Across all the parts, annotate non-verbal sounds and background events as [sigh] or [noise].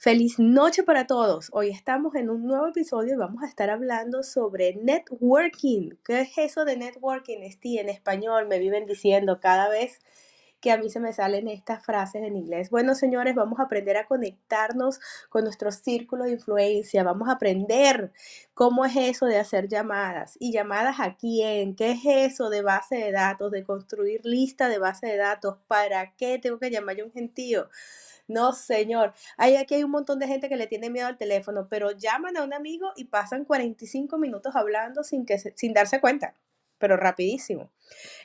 Feliz noche para todos. Hoy estamos en un nuevo episodio y vamos a estar hablando sobre networking. ¿Qué es eso de networking? Esti, en español me viven diciendo cada vez que a mí se me salen estas frases en inglés. Bueno, señores, vamos a aprender a conectarnos con nuestro círculo de influencia. Vamos a aprender cómo es eso de hacer llamadas. ¿Y llamadas a quién? ¿Qué es eso de base de datos? De construir lista de base de datos. ¿Para qué tengo que llamar yo a un gentío? No, señor. Hay aquí hay un montón de gente que le tiene miedo al teléfono, pero llaman a un amigo y pasan 45 minutos hablando sin, que sin darse cuenta pero rapidísimo.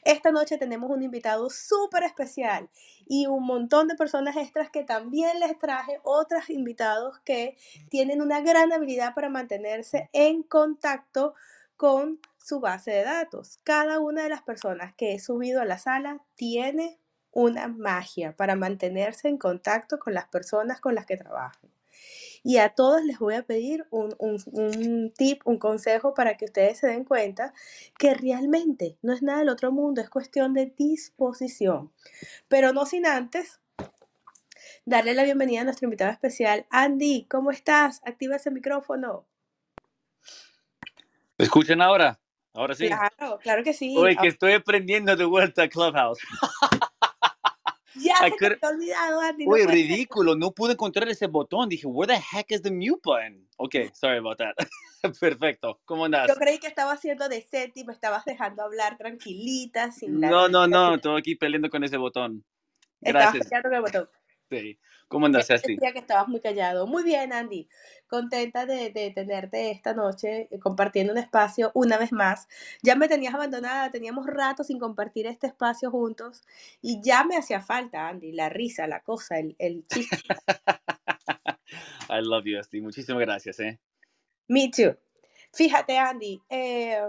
Esta noche tenemos un invitado súper especial y un montón de personas extras que también les traje otros invitados que tienen una gran habilidad para mantenerse en contacto con su base de datos. Cada una de las personas que he subido a la sala tiene una magia para mantenerse en contacto con las personas con las que trabajan. Y a todos les voy a pedir un, un, tip, un consejo para que ustedes se den cuenta que realmente no es nada del otro mundo, es cuestión de disposición. Pero no sin antes darle la bienvenida a nuestro invitado especial. Andy, ¿cómo estás? Activa ese micrófono. ¿Me escuchan ahora? Ahora sí. Claro, claro que sí. Oye, que estoy aprendiendo de vuelta a Clubhouse. [laughs] Ya se te ha olvidado, Andy. Uy, ridículo. No pude encontrar ese botón. Dije, where the heck is the mute button? Ok, [laughs] sorry about that. [laughs] Perfecto. ¿Cómo andas? Yo creí que estaba haciendo de set y me estabas dejando hablar tranquilita, sin No, no, no. Estoy aquí peleando con ese botón. Gracias. Estabas peleando con el botón. Sí. ¿Cómo andas, Asti? Que estabas muy callado. Muy bien, Andy. Contenta de, de, tenerte esta noche eh, compartiendo un espacio una vez más. Ya me tenías abandonada, teníamos rato sin compartir este espacio juntos y ya me hacía falta, Andy, la risa, la cosa, el, el chiste. [laughs] I love you, Asti. Muchísimas gracias, ¿eh? Me too. Fíjate, Andy, eh,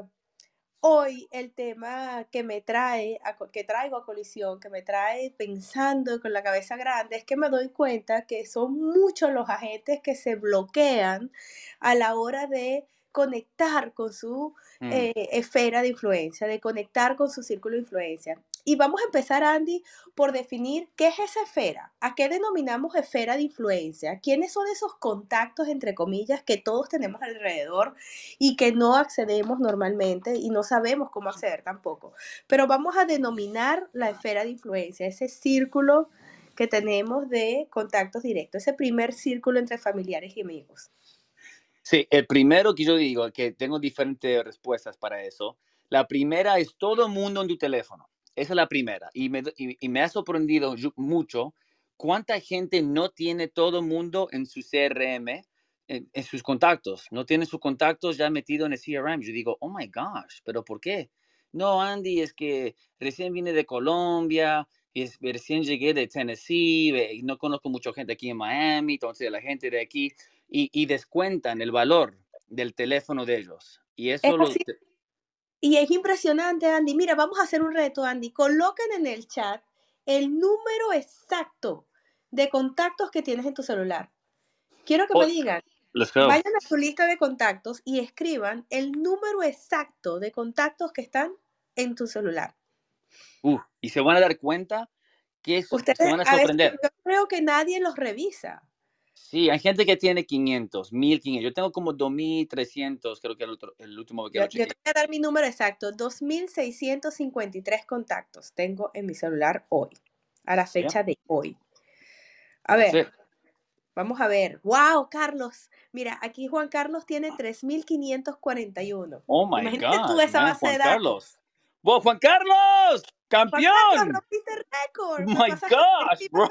Hoy el tema que me trae, que traigo a colisión, que me trae pensando con la cabeza grande, es que me doy cuenta que son muchos los agentes que se bloquean a la hora de conectar con su mm. eh, esfera de influencia, de conectar con su círculo de influencia. Y vamos a empezar, Andy, por definir qué es esa esfera, a qué denominamos esfera de influencia, quiénes son esos contactos, entre comillas, que todos tenemos alrededor y que no accedemos normalmente y no sabemos cómo acceder tampoco. Pero vamos a denominar la esfera de influencia, ese círculo que tenemos de contactos directos, ese primer círculo entre familiares y amigos. Sí, el primero que yo digo, que tengo diferentes respuestas para eso. La primera es todo el mundo en tu teléfono. Esa es la primera. Y me, y, me ha sorprendido mucho cuánta gente no tiene todo el mundo en su CRM, en, sus contactos. No tiene sus contactos ya metido en el CRM. Yo digo, oh my gosh, ¿pero por qué? No, Andy, es que recién vine de Colombia, y recién llegué de Tennessee, y no conozco mucha gente aquí en Miami, entonces la gente de aquí y, descuentan el valor del teléfono de ellos. Y eso es Y es impresionante, Andy. Mira, vamos a hacer un reto, Andy. Coloquen en el chat el número exacto de contactos que tienes en tu celular. Quiero que me digan. Vayan a su lista de contactos y escriban el número exacto de contactos que están en tu celular. Uh, y se van a dar cuenta que eso, se van a sorprender. yo creo que nadie los revisa. Sí, hay gente que tiene 500, 1500. Yo tengo como 2300, creo que el, el último que yo, yo te voy a dar mi número exacto. 2653 contactos tengo en mi celular hoy, a la fecha de hoy. A ver, vamos a ver. ¡Wow, Carlos! Mira, aquí Juan Carlos tiene 3541. Oh my Imagínate God. tú esa base de datos. Carlos. ¡Wow, Juan Carlos! ¡Campeón! Juan Carlos, rompiste récord. Oh my gosh, bro.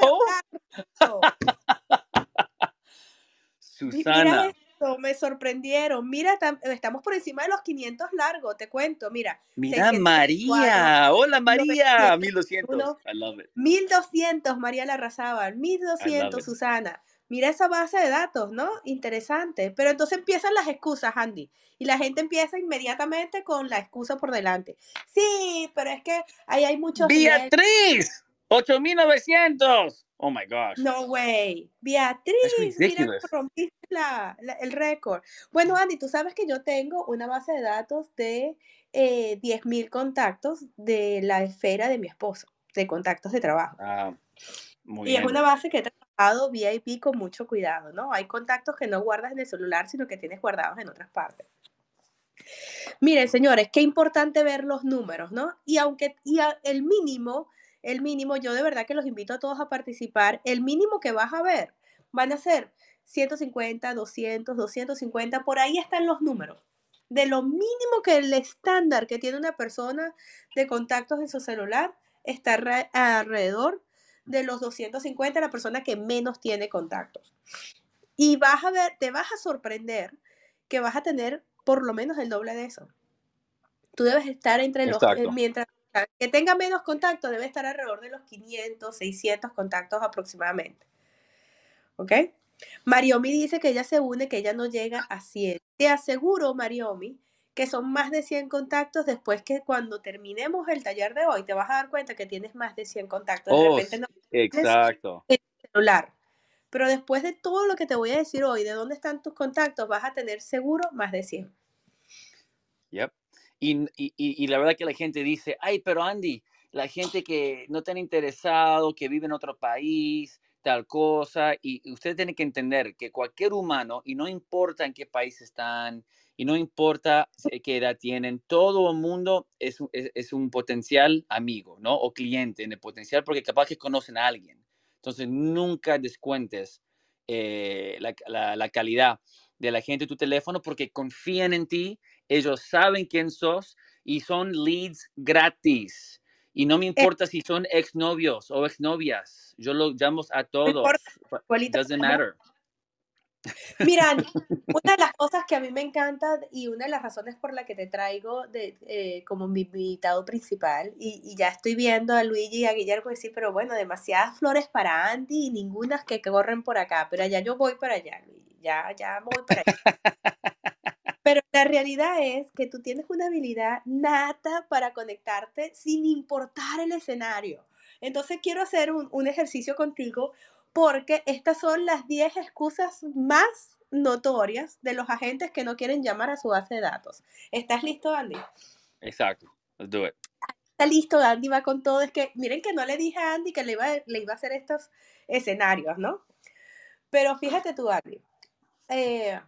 Mira esto, me sorprendieron. Mira, estamos por encima de los 500 largos, te cuento. Mira. Mira, María. Hola, María. 1200. I love it. 1200, María Larrazábal. 1200, Susana. Mira esa base de datos, ¿no? Interesante. Pero entonces empiezan las excusas, Andy. Y la gente empieza inmediatamente con la excusa por delante. Sí, pero es que ahí hay muchos. ¡Beatriz! ¡8900! Oh my gosh. No way. Beatriz, mira, rompiste el récord. Bueno, Andy, tú sabes que yo tengo una base de datos de eh, 10.000 contactos de la esfera de mi esposo, de contactos de trabajo. Ah, muy y es una base que he trabajado VIP con mucho cuidado, ¿no? Hay contactos que no guardas en el celular, sino que tienes guardados en otras partes. Miren, señores, qué importante ver los números, ¿no? Y aunque y el mínimo, el mínimo, yo de verdad que los invito a todos a participar, el mínimo que vas a ver van a ser 150, 200, 250, por ahí están los números. De lo mínimo que el estándar que tiene una persona de contactos en su celular está alrededor de los 250, la persona que menos tiene contactos. Y vas a ver, te vas a sorprender que vas a tener por lo menos el doble de eso. Tú debes estar entre los, eh, mientras que tenga menos contactos, debe estar alrededor de los 500, 600 contactos aproximadamente. ¿Ok? Mariomi dice que ella se une, que ella no llega a 100. Te aseguro, Mariomi, que son más de 100 contactos después que cuando terminemos el taller de hoy te vas a dar cuenta que tienes más de 100 contactos. De oh, exacto. En el celular. Pero después de todo lo que te voy a decir hoy, de dónde están tus contactos, vas a tener seguro más de 100. Yep. Y, y, y la verdad que la gente dice, ay, pero Andy, la gente que no está interesado, que vive en otro país, tal cosa, y usted tiene que entender que cualquier humano, y no importa en qué país están, y no importa qué edad tienen, todo el mundo es, es, un potencial amigo, ¿no? O cliente en el potencial, porque capaz que conocen a alguien. Entonces, nunca descuentes eh, la, la, calidad de la gente de tu teléfono porque confían en ti, ellos saben quién sos y son leads gratis. Y no me eh importa si son exnovios o exnovias, yo lo llamo a todos. Doesn't matter. Mira, [laughs] una de las cosas que a mí me encanta y una de las razones por la que te traigo de, eh, como mi invitado principal, y, ya estoy viendo a Luigi y a Guillermo decir, pero bueno, demasiadas flores para Andy y ninguna que corren por acá, pero allá yo voy para allá, Luigi, ya, ya voy para allá. [laughs] Pero la realidad es que tú tienes una habilidad nata para conectarte sin importar el escenario. Entonces quiero hacer un, un ejercicio contigo porque estas son las 10 excusas más notorias de los agentes que no quieren llamar a su base de datos. ¿Estás listo, Andy? Exacto. Let's do it. Está listo, Andy va con todo. Es que miren que no le dije a Andy que le iba, le iba a hacer estos escenarios, ¿no? Pero fíjate tú, Andy. Eh,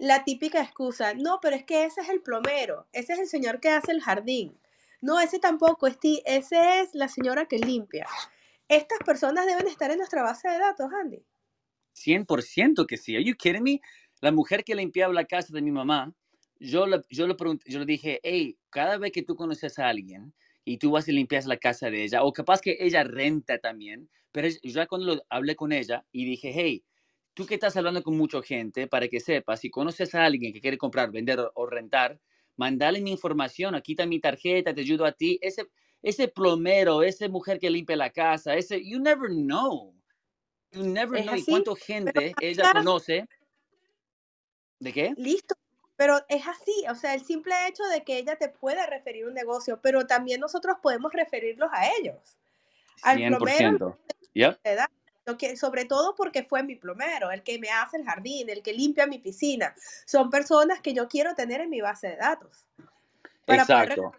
la típica excusa, no, pero es que ese es el plomero, ese es el señor que hace el jardín. No, ese tampoco, ese es la señora que limpia estas personas deben estar en nuestra base de datos, Andy. 100% que sí. Are you kidding me? La mujer que limpiaba la casa de mi mamá, yo le, yo le, pregunté, yo le dije, hey, cada vez que tú conoces a alguien y tú vas y limpias la casa de ella, o capaz que ella renta también, pero ya cuando hablé con ella y dije, hey, tú que estás hablando con mucha gente, para que sepas, si conoces a alguien que quiere comprar, vender o, rentar, mandale mi información, aquí está mi tarjeta, te ayudo a ti. Ese, ese plomero, esa mujer que limpia la casa, ese, you never know. You never know cuánta gente ella conoce. ¿De qué? Listo. Pero es así, o sea, el simple hecho de que ella te pueda referir un negocio, pero también nosotros podemos referirlos a ellos. Al 100%. plomero. Que, sobre todo porque fue mi plomero, el que me hace el jardín, el que limpia mi piscina. Son personas que yo quiero tener en mi base de datos. Para Exacto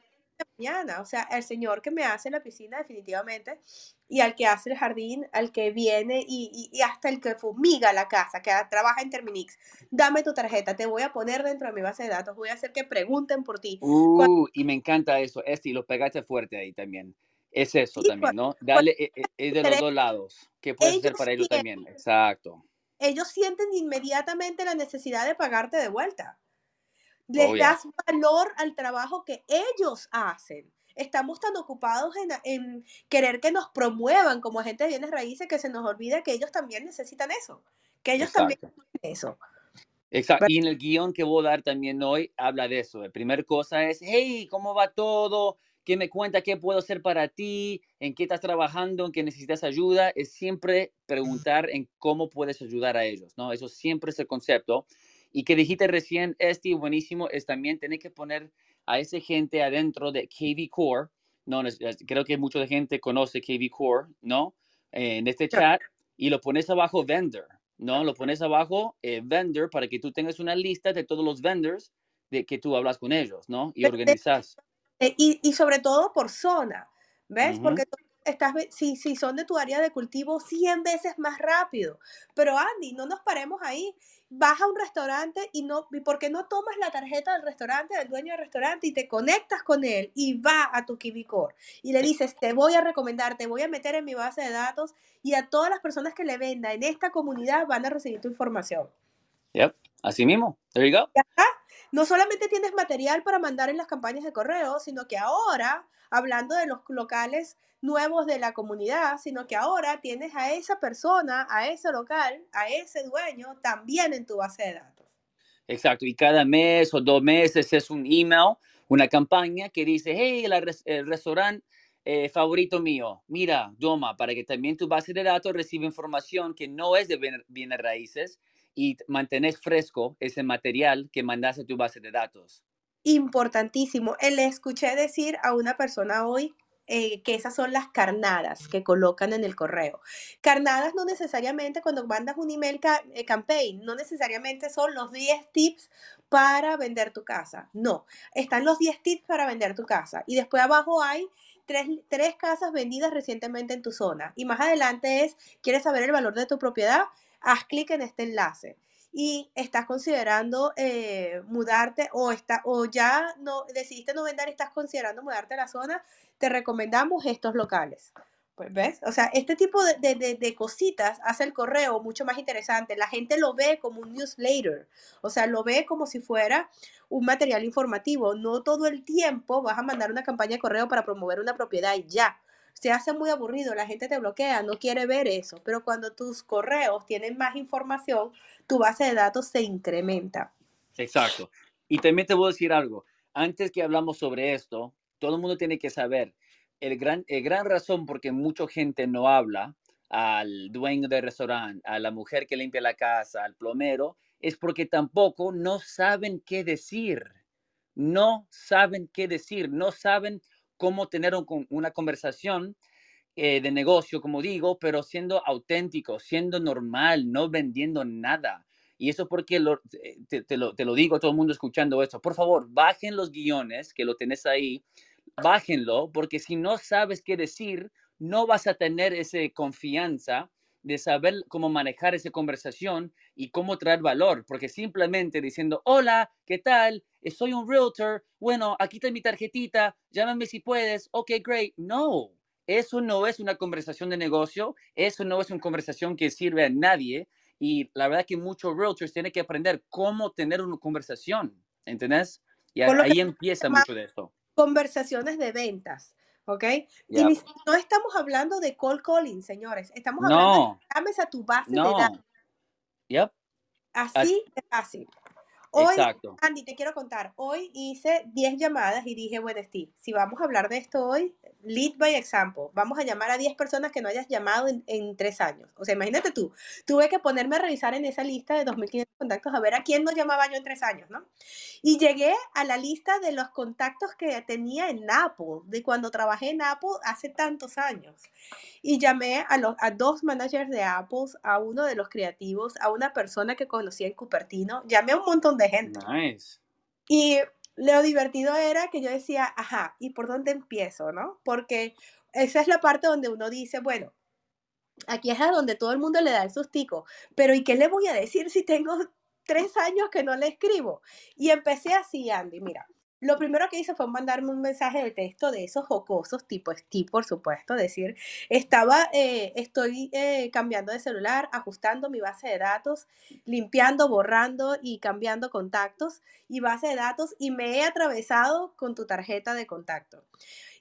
mañana. O sea, el señor que me hace la piscina definitivamente y al que hace el jardín, al que viene y, y, hasta el que fumiga la casa, que trabaja en Terminix. Dame tu tarjeta, te voy a poner dentro de mi base de datos, voy a hacer que pregunten por ti. Uh, y me encanta eso, y lo pegaste fuerte ahí también. Es eso también, ¿no? Dale, es eh, eh, de los dos lados. ¿Qué puedes hacer para ellos también? Exacto. Ellos sienten inmediatamente la necesidad de pagarte de vuelta. Les das valor al trabajo que ellos hacen. Estamos tan ocupados en, querer que nos promuevan como agentes de bienes raíces que se nos olvida que ellos también necesitan eso, que ellos también necesitan eso. Exacto. Y en el guion que voy a dar también hoy habla de eso. La primera cosa es, hey, ¿cómo va todo? ¿Qué me cuenta? ¿Qué puedo hacer para ti? ¿En qué estás trabajando? ¿En qué necesitas ayuda? Es siempre preguntar en cómo puedes ayudar a ellos, ¿no? Eso siempre es el concepto. Y que dijiste recién, este buenísimo, es también tener que poner a esa gente adentro de KV Core. No, creo que mucha gente conoce KV Core, ¿no? en este chat y lo pones abajo vendor, ¿no? Lo pones abajo eh, vendor para que tú tengas una lista de todos los vendors de que tú hablas con ellos, ¿no? Y organizas. Y, y sobre todo por zona, ¿ves? Porque estás, si, si son de tu área de cultivo, 100 veces más rápido. Pero Andy, no nos paremos ahí. Vas a un restaurante y no, ¿y por qué no tomas la tarjeta del restaurante, del dueño del restaurante y te conectas con él y va a tu Kibicor y le dices, te voy a recomendar, te voy a meter en mi base de datos y a todas las personas que le venda en esta comunidad van a recibir tu información. Yep, así mismo. There you go. No solamente tienes material para mandar en las campañas de correo, sino que ahora, hablando de los locales nuevos de la comunidad, sino que ahora tienes a esa persona, a ese local, a ese dueño también en tu base de datos. Exacto, y cada mes o dos meses es un email, una campaña que dice, hey, el restaurante eh, favorito mío, mira, Doma, para que también tu base de datos reciba información que no es de bienes raíces, y mantenés fresco ese material que mandas a tu base de datos. Importantísimo. Eh, le escuché decir a una persona hoy eh, que esas son las carnadas que colocan en el correo. Carnadas no necesariamente cuando mandas un email eh, campaign, no necesariamente son los 10 tips para vender tu casa. No, están los 10 tips para vender tu casa. Y después abajo hay tres, tres casas vendidas recientemente en tu zona. Y más adelante es, ¿quieres saber el valor de tu propiedad? Haz clic en este enlace y estás considerando eh, mudarte o, está, o ya no decidiste no vender estás considerando mudarte a la zona, te recomendamos estos locales. Pues ves, o sea, este tipo de, de, de, cositas hace el correo mucho más interesante. La gente lo ve como un newsletter, o sea, lo ve como si fuera un material informativo. No todo el tiempo vas a mandar una campaña de correo para promover una propiedad y ya se hace muy aburrido, la gente te bloquea, no quiere ver eso, pero cuando tus correos tienen más información, tu base de datos se incrementa. Exacto. Y también te voy a decir algo, antes que hablamos sobre esto, todo el mundo tiene que saber, el gran, el gran razón por qué mucha gente no habla al dueño del restaurante, a la mujer que limpia la casa, al plomero, es porque tampoco no saben qué decir. No saben qué decir, no saben cómo tener una conversación eh, de negocio, como digo, pero siendo auténtico, siendo normal, no vendiendo nada. Y eso porque eh, te, lo, digo a todo el mundo escuchando esto. Por favor, bajen los guiones, que lo tenés ahí, bájenlo, porque si no sabes qué decir, no vas a tener esa confianza de saber cómo manejar esa conversación y cómo traer valor, porque simplemente diciendo, hola, ¿qué tal? Soy un realtor, bueno, aquí está mi tarjetita, llámame si puedes, ok, great. No, eso no es una conversación de negocio, eso no es una conversación que sirve a nadie y la verdad que muchos realtors tienen que aprender cómo tener una conversación, ¿entendés? Y ahí empieza mucho de esto. Conversaciones de ventas. ¿Ok? Y no estamos hablando de call calling, señores. Estamos hablando de llames a tu base de datos. Yep. Así de fácil. Hoy, Andy, te quiero contar, hoy hice 10 llamadas y dije, bueno, Steve, si vamos a hablar de esto hoy, lead by example, vamos a llamar a 10 personas que no hayas llamado en, en 3 años. O sea, imagínate tú, tuve que ponerme a revisar en esa lista de 2.500 contactos a ver a quién no llamaba yo en 3 años, ¿no? Y llegué a la lista de los contactos que tenía en Apple, de cuando trabajé en Apple hace tantos años. Y llamé a, los, a dos managers de Apple, a uno de los creativos, a una persona que conocía en Cupertino, llamé a un montón de de gente. Nice. Y lo divertido era que yo decía, ajá, ¿y por dónde empiezo, no? Porque esa es la parte donde uno dice, bueno, aquí es a donde todo el mundo le da el sustico, pero ¿y qué le voy a decir si tengo tres años que no le escribo? Y empecé así, Andy, mira, lo primero que hice fue mandarme un mensaje de texto de esos jocosos, tipo Steve, por supuesto, decir, estaba, eh, estoy eh, cambiando de celular, ajustando mi base de datos, limpiando, borrando y cambiando contactos y base de datos y me he atravesado con tu tarjeta de contacto.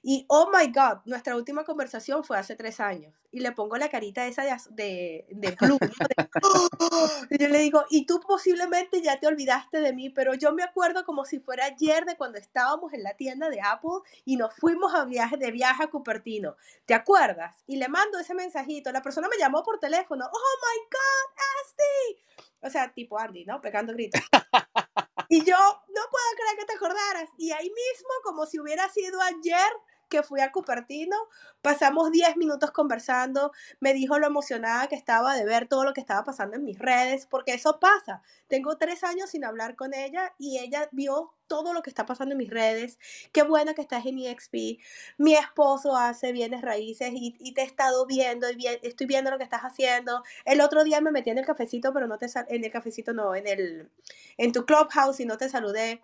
Y, oh my God, nuestra última conversación fue hace tres años. Y le pongo la carita esa de, de, de [laughs] y yo le digo, y tú posiblemente ya te olvidaste de mí, pero yo me acuerdo como si fuera ayer de cuando estábamos en la tienda de Apple y nos fuimos a viaje, de viaje a Cupertino. ¿Te acuerdas? Y le mando ese mensajito. La persona me llamó por teléfono. Oh my God, Asti. O sea, tipo Andy, ¿no? Pegando gritos. [laughs] Y yo, no puedo creer que te acordaras. Y ahí mismo, como si hubiera sido ayer, que fui a Cupertino, pasamos 10 minutos conversando, me dijo lo emocionada que estaba de ver todo lo que estaba pasando en mis redes, porque eso pasa. Tengo tres años sin hablar con ella y ella vio todo lo que está pasando en mis redes. Qué buena que estás en EXP. Mi esposo hace bienes raíces y, te he estado viendo y estoy viendo lo que estás haciendo. El otro día me metí en el cafecito, pero no te en el cafecito no, en el en tu clubhouse y no te saludé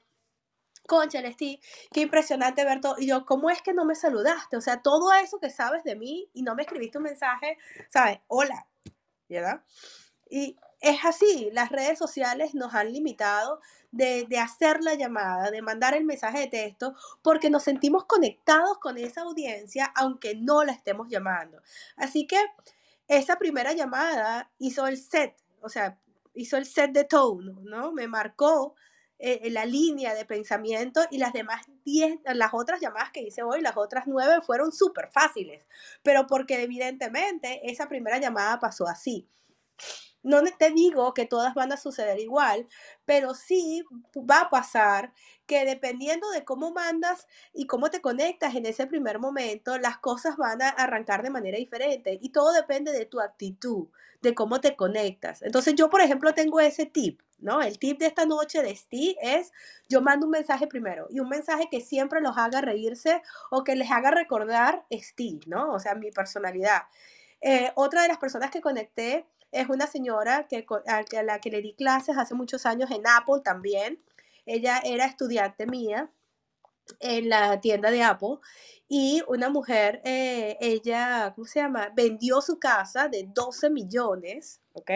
concha, Lesti, qué impresionante ver todo. Y yo, ¿cómo es que no me saludaste? O sea, todo eso que sabes de mí y no me escribiste un mensaje, ¿sabes? Hola, ¿verdad? Y es así, las redes sociales nos han limitado de, de, hacer la llamada, de mandar el mensaje de texto, porque nos sentimos conectados con esa audiencia, aunque no la estemos llamando. Así que esa primera llamada hizo el set, o sea, hizo el set de tone, ¿no? Me marcó eh, la línea de pensamiento y las demás 10, las otras llamadas que hice hoy, las otras 9 fueron súper fáciles, pero porque evidentemente esa primera llamada pasó así. No te digo que todas van a suceder igual, pero sí va a pasar que dependiendo de cómo mandas y cómo te conectas en ese primer momento, las cosas van a arrancar de manera diferente y todo depende de tu actitud, de cómo te conectas. Entonces yo, por ejemplo, tengo ese tip, ¿no? El tip de esta noche de Steve es, yo mando un mensaje primero y un mensaje que siempre los haga reírse o que les haga recordar Steve, ¿no? O sea, mi personalidad. Eh, otra de las personas que conecté es una señora que, a la que le di clases hace muchos años en Apple también. Ella era estudiante mía en la tienda de Apple y una mujer, eh, ella, ¿cómo se llama? Vendió su casa de 12 millones, ¿ok?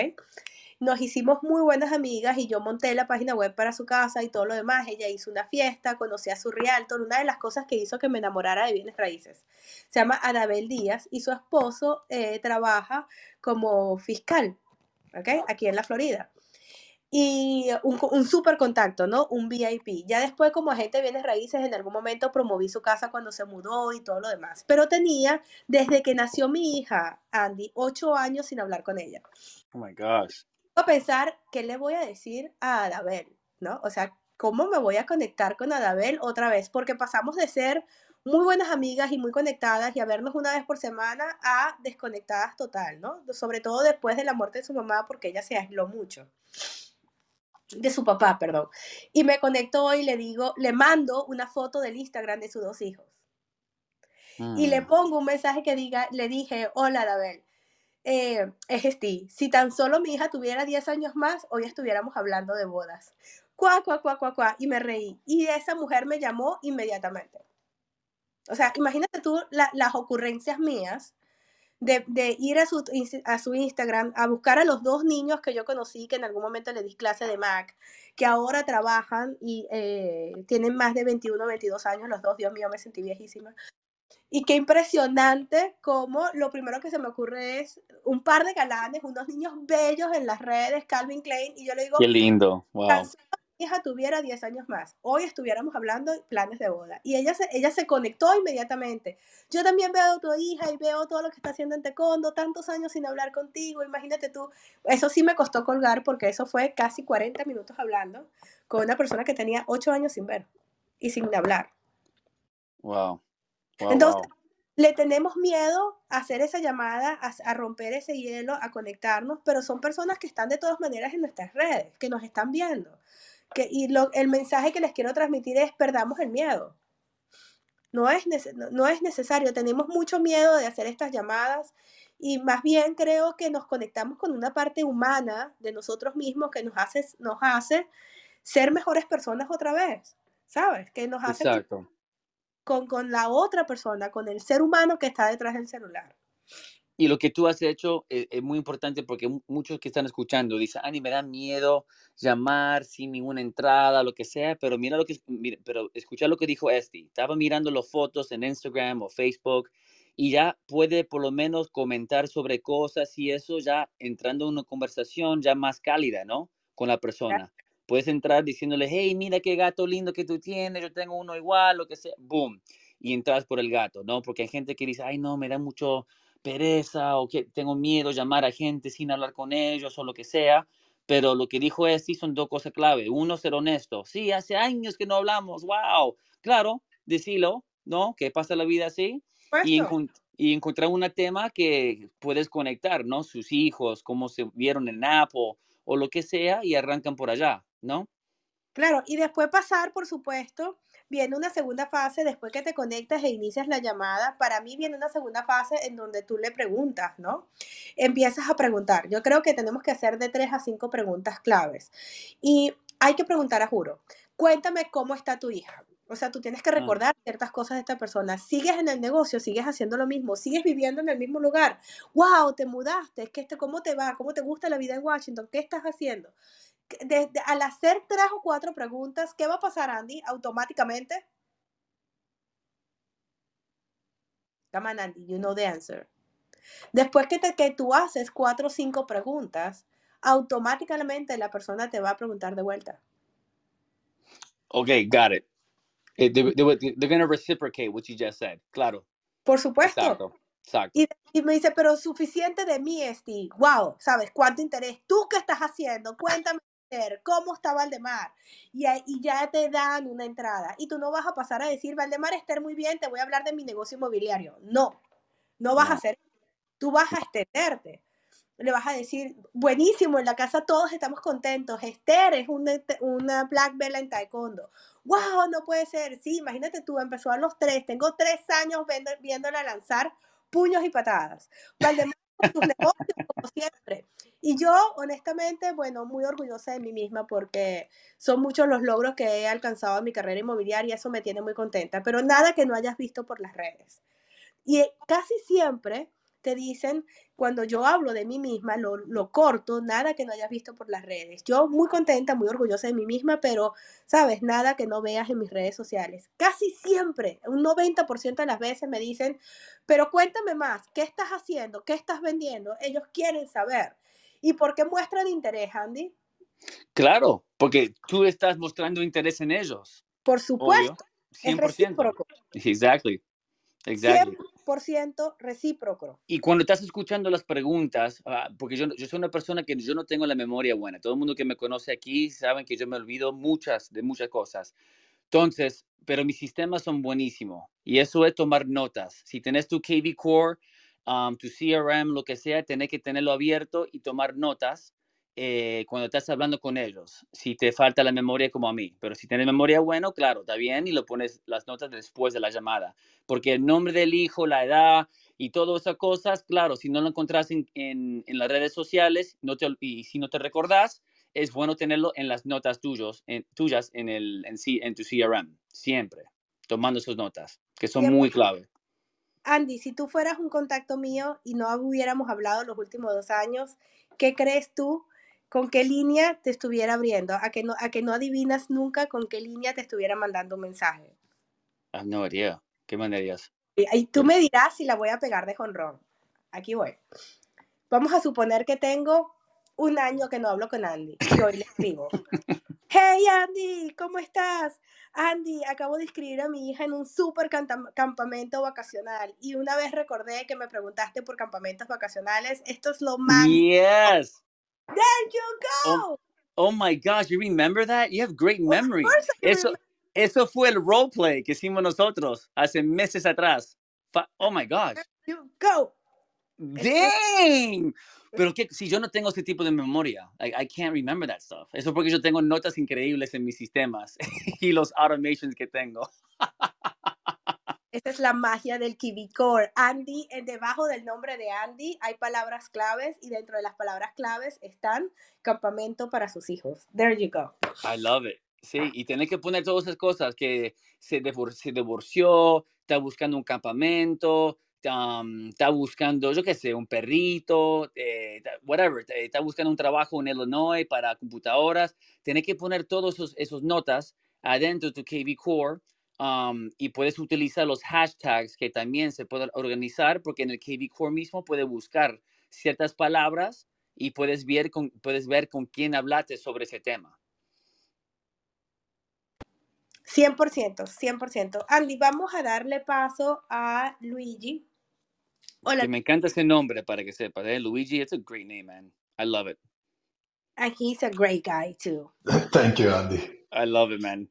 Nos hicimos muy buenas amigas y yo monté la página web para su casa y todo lo demás. Ella hizo una fiesta, conocí a su realtor, una de las cosas que hizo que me enamorara de bienes raíces. Se llama Adabel Díaz y su esposo eh, trabaja como fiscal, ¿ok? Aquí en la Florida y un, un super contacto, ¿no? Un VIP. Ya después como agente de bienes raíces en algún momento promoví su casa cuando se mudó y todo lo demás. Pero tenía, desde que nació mi hija, Andy, ocho años sin hablar con ella. Oh my gosh. A pensar, ¿qué le voy a decir a Adabel? ¿No? O sea, ¿cómo me voy a conectar con Adabel otra vez? Porque pasamos de ser muy buenas amigas y muy conectadas y a vernos una vez por semana a desconectadas total, ¿no? Sobre todo después de la muerte de su mamá porque ella se aisló mucho de su papá, perdón. Y me conecto y le digo, le mando una foto del Instagram de sus dos hijos. Y le mm. pongo un mensaje que diga, le dije, hola, Dabel, eh, es Steve. Si tan solo mi hija tuviera 10 años más, hoy estuviéramos hablando de bodas. Cuá, cuá, cuá, cuá, cuá. Y me reí. Y esa mujer me llamó inmediatamente. O sea, imagínate tú las ocurrencias mías de, ir a su, a su Instagram a buscar a los dos niños que yo conocí, que en algún momento le di clase de Mac, que ahora trabajan y eh, tienen más de 21, 22 años, los dos, Dios mío, me sentí viejísima. Y qué impresionante como lo primero que se me ocurre es un par de galanes, unos niños bellos en las redes, Calvin Klein, y yo le digo... Qué lindo, wow hija tuviera 10 años más, hoy estuviéramos hablando de planes de boda. Y ella se, ella se conectó inmediatamente. Yo también veo a tu hija y veo todo lo que está haciendo en Tecondo, tantos años sin hablar contigo, imagínate tú. Eso sí me costó colgar porque eso fue casi 40 minutos hablando con una persona que tenía 8 años sin ver y sin hablar. Wow. Entonces, le tenemos miedo a hacer esa llamada, a, a, romper ese hielo, a conectarnos, pero son personas que están de todas maneras en nuestras redes, que nos están viendo y el mensaje que les quiero transmitir es perdamos el miedo. No es, no es necesario, tenemos mucho miedo de hacer estas llamadas y más bien creo que nos conectamos con una parte humana de nosotros mismos que nos hace, nos hace ser mejores personas otra vez, ¿sabes? Que nos hace Con, con la otra persona, con el ser humano que está detrás del celular. Y lo que tú has hecho es, es, muy importante porque muchos que están escuchando dicen, Ani, me da miedo llamar sin ninguna entrada, lo que sea, pero mira lo que, mira, pero escucha lo que dijo Esti. Estaba mirando las fotos en Instagram o Facebook y ya puede por lo menos comentar sobre cosas y eso ya entrando en una conversación ya más cálida, ¿no? Con la persona. Puedes entrar diciéndole, hey, mira qué gato lindo que tú tienes, yo tengo uno igual, lo que sea, boom. Y entras por el gato, ¿no? Porque hay gente que dice, ay, no, me da mucho pereza o que tengo miedo llamar a gente sin hablar con ellos o lo que sea. Pero lo que dijo es, sí, son dos cosas clave. Uno, ser honesto. Sí, hace años que no hablamos. Wow. Claro, decilo. ¿no? Que pasa la vida así. Y, y, encontrar un tema que puedes conectar, ¿no? Sus hijos, cómo se vieron en Apple o lo que sea y arrancan por allá, ¿no? Claro, y después pasar, por supuesto, viene una segunda fase, después que te conectas e inicias la llamada, para mí viene una segunda fase en donde tú le preguntas, ¿no? Empiezas a preguntar. Yo creo que tenemos que hacer de tres a cinco preguntas claves. Y hay que preguntar a juro, cuéntame cómo está tu hija. O sea, tú tienes que ah. recordar ciertas cosas de esta persona. Sigues en el negocio, sigues haciendo lo mismo, sigues viviendo en el mismo lugar. ¡Wow! Te mudaste. Este, ¿Cómo te va? ¿Cómo te gusta la vida en Washington? ¿Qué estás haciendo? Desde, al hacer tres o cuatro preguntas, ¿qué va a pasar, Andy? Automáticamente. Come on, Andy, you know the answer. Después que, te, que tú haces cuatro o cinco preguntas, automáticamente la persona te va a preguntar de vuelta. Ok, got it. Eh, they're, going to reciprocate what you just said. Claro. Por supuesto. Exacto. Y, me dice, pero suficiente de mí, Steve. Wow, ¿sabes? ¿Cuánto interés? ¿Tú qué estás haciendo? Cuéntame cómo está Valdemar, y, y, ya te dan una entrada. Y tú no vas a pasar a decir, Valdemar, estar muy bien, te voy a hablar de mi negocio inmobiliario. No, no vas a hacer, tú vas a extenderte. Le vas a decir, buenísimo, en la casa todos estamos contentos. Esther es una, una black belt en taekwondo. ¡Wow! No puede ser. Sí, imagínate tú, empezó a los tres. Tengo tres años viéndola lanzar puños y patadas. Valdemar sus negocios, como siempre. Y yo, honestamente, bueno, muy orgullosa de mí misma porque son muchos los logros que he alcanzado en mi carrera inmobiliaria y eso me tiene muy contenta, pero nada que no hayas visto por las redes. Y casi siempre te dicen, cuando yo hablo de mí misma, lo, lo, corto, nada que no hayas visto por las redes. Yo muy contenta, muy orgullosa de mí misma, pero, sabes, nada que no veas en mis redes sociales. Casi siempre, un 90% de las veces me dicen, pero cuéntame más, ¿qué estás haciendo? ¿Qué estás vendiendo? Ellos quieren saber. ¿Y por qué muestran interés, Andy? Claro, porque tú estás mostrando interés en ellos. Por supuesto. 100%. Es recíproco. Exactly. Exactly. 100% recíproco. Y cuando estás escuchando las preguntas, ah, porque yo, yo soy una persona que yo no tengo la memoria buena. Todo el mundo que me conoce aquí saben que yo me olvido muchas de muchas cosas. Entonces, pero mis sistemas son buenísimos y eso es tomar notas. Si tenés tu KV Core, um, tu CRM, lo que sea, tenés que tenerlo abierto y tomar notas eh, cuando estás hablando con ellos, si te falta la memoria como a mí. Pero si tienes memoria bueno, claro, está bien y lo pones las notas después de la llamada. Porque el nombre del hijo, la edad y todas esas cosas, claro, si no lo encontrás en, en, las redes sociales no te, y si no te recordás, es bueno tenerlo en las notas tuyos, en, tuyas en, el, en, en tu CRM, siempre, tomando sus notas, que son muy clave. Andy, si tú fueras un contacto mío y no hubiéramos hablado los últimos dos años, ¿qué crees tú con qué línea te estuviera abriendo, a que no, a que no adivinas nunca con qué línea te estuviera mandando un mensaje. Ah, no idea. ¿Qué mandarías? Y, tú me dirás si la voy a pegar de jonrón. Aquí voy. Vamos a suponer que tengo un año que no hablo con Andy y hoy le escribo. [laughs] Hey Andy, ¿cómo estás? Andy, acabo de inscribir a mi hija en un super campamento vacacional y una vez recordé que me preguntaste por campamentos vacacionales. Esto es lo más. Yes. There you oh, go. Oh, my gosh, you remember that? You have great memory. Eso, eso fue el roleplay que hicimos nosotros hace meses atrás. Oh my gosh. There you go. Dang. Pero que si yo no tengo ese tipo de memoria, I, I can't remember that stuff. Eso porque yo tengo notas increíbles en mis sistemas [laughs] y los automations que tengo. [laughs] Esta es la magia del Kiwi Core. Andy, debajo del nombre de Andy hay palabras claves y dentro de las palabras claves están campamento para sus hijos. There you go. I love it. Sí, y tiene que poner todas esas cosas que se, divorció, está buscando un campamento, está buscando, yo qué sé, un perrito, eh, whatever, está buscando un trabajo en Illinois para computadoras. Tiene que poner todas esas esos notas adentro de tu KV Core y puedes utilizar los hashtags que también se pueden organizar porque en el KV Core mismo puedes buscar ciertas palabras y puedes ver con, puedes ver con quién hablaste sobre ese tema. 100%, 100%. Andy, vamos a darle paso a Luigi. Hola. me encanta ese nombre para que sepas. ¿eh? Luigi, it's a great name, man. I love it. And he's a great guy, too. [laughs] Thank you, Andy. I love it, man.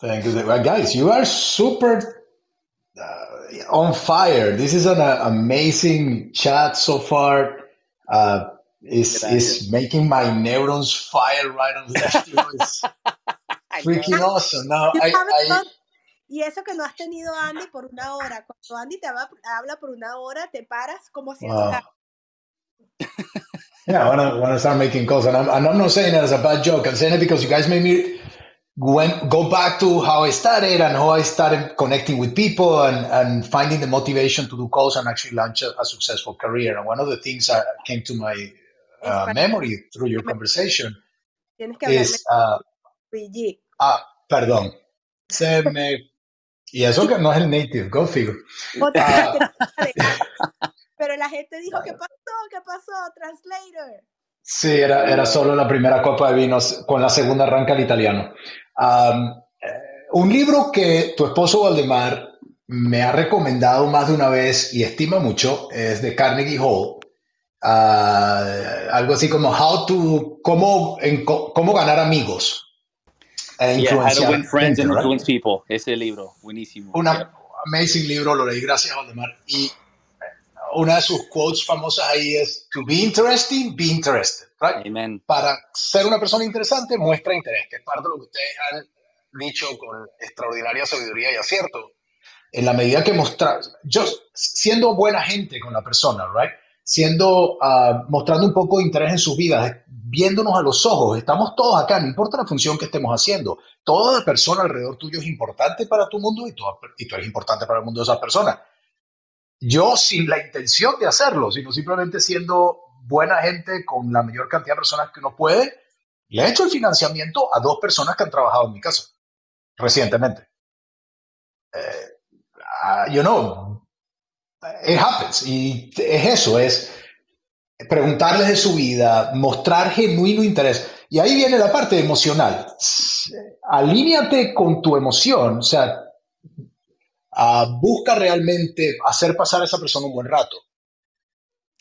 Thank you. Guys, you are super uh, on fire. This is an uh, amazing chat so far. Uh, it's, it's making my neurons fire right and left. You know, it's freaking awesome. Now, I, I, y eso que no has tenido Andy por una hora. Cuando Andy te habla, habla por una hora, te paras como si wow. yeah, I want to want to start making calls, and I'm, and I'm not saying it as a bad joke. I'm saying it because you guys made me went go back to how I started and how I started connecting with people and, and finding the motivation to do calls and actually launch a, a successful career. And one of the things that came to my uh, memory through your conversation is uh, ah, perdón, se me y eso que no es el native, go figure. Uh, [laughs] Pero la gente dijo, ¿qué pasó? ¿Qué pasó? Translator. Sí, era, era solo la primera copa de vinos, con la segunda arranca el italiano. Um, un libro que tu esposo Valdemar me ha recomendado más de una vez y estima mucho es de Carnegie Hall. Uh, algo así como How to, cómo, en, cómo ganar amigos. E yeah, How to Win Friends and Influence People. Ese libro, buenísimo. Un yeah. amazing libro, lo leí gracias a Valdemar. Y una de sus quotes famosas ahí es To be interesting, be interested. Right? Amen. Para ser una persona interesante, muestra interés, que es parte de lo que ustedes han dicho con extraordinaria sabiduría y acierto. En la medida que mostrar, yo siendo buena gente con la persona, right? siendo, uh, mostrando un poco de interés en sus vidas, viéndonos a los ojos, estamos todos acá, no importa la función que estemos haciendo, toda persona alrededor tuyo es importante para tu mundo y tú, y tú eres importante para el mundo de esas personas yo sin la intención de hacerlo, sino simplemente siendo buena gente con la mayor cantidad de personas que uno puede, le he hecho el financiamiento a dos personas que han trabajado en mi casa recientemente. Eh, you know, it happens. Y es eso, es preguntarles de su vida, mostrar genuino interés. Y ahí viene la parte emocional. Alíñate con tu emoción, o sea, uh, busca realmente hacer pasar a esa persona un buen rato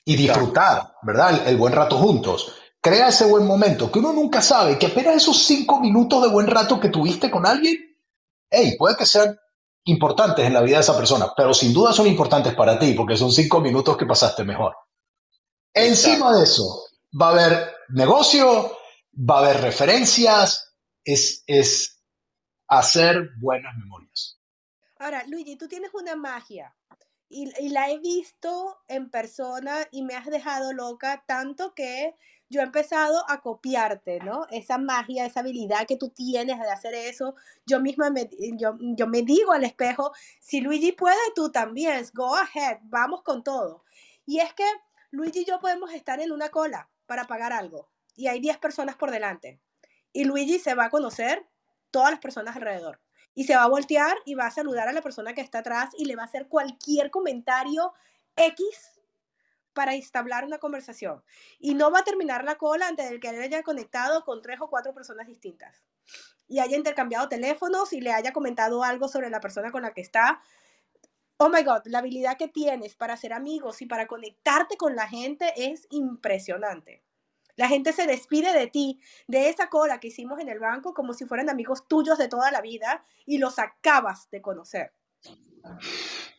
y disfrutar, ¿verdad? El, el, buen rato juntos. Crea ese buen momento, que uno nunca sabe, que apenas esos cinco minutos de buen rato que tuviste con alguien, hey, puede que sean importantes en la vida de esa persona, pero sin duda son importantes para ti, porque son cinco minutos que pasaste mejor. Encima de eso, va a haber negocio, va a haber referencias, es, es hacer buenas memorias. Ahora, Luigi, tú tienes una magia y, la he visto en persona y me has dejado loca tanto que yo he empezado a copiarte, ¿no? Esa magia, esa habilidad que tú tienes de hacer eso. Yo misma me, yo, yo me digo al espejo, si Luigi puede, tú también, go ahead, vamos con todo. Y es que Luigi y yo podemos estar en una cola para pagar algo y hay 10 personas por delante. Y Luigi se va a conocer todas las personas alrededor y se va a voltear y va a saludar a la persona que está atrás y le va a hacer cualquier comentario X para establecer una conversación. Y no va a terminar la cola antes de que él haya conectado con tres o cuatro personas distintas y haya intercambiado teléfonos y le haya comentado algo sobre la persona con la que está. Oh my God, la habilidad que tienes para ser amigos y para conectarte con la gente es impresionante. La gente se despide de ti, de esa cola que hicimos en el banco, como si fueran amigos tuyos de toda la vida y los acabas de conocer.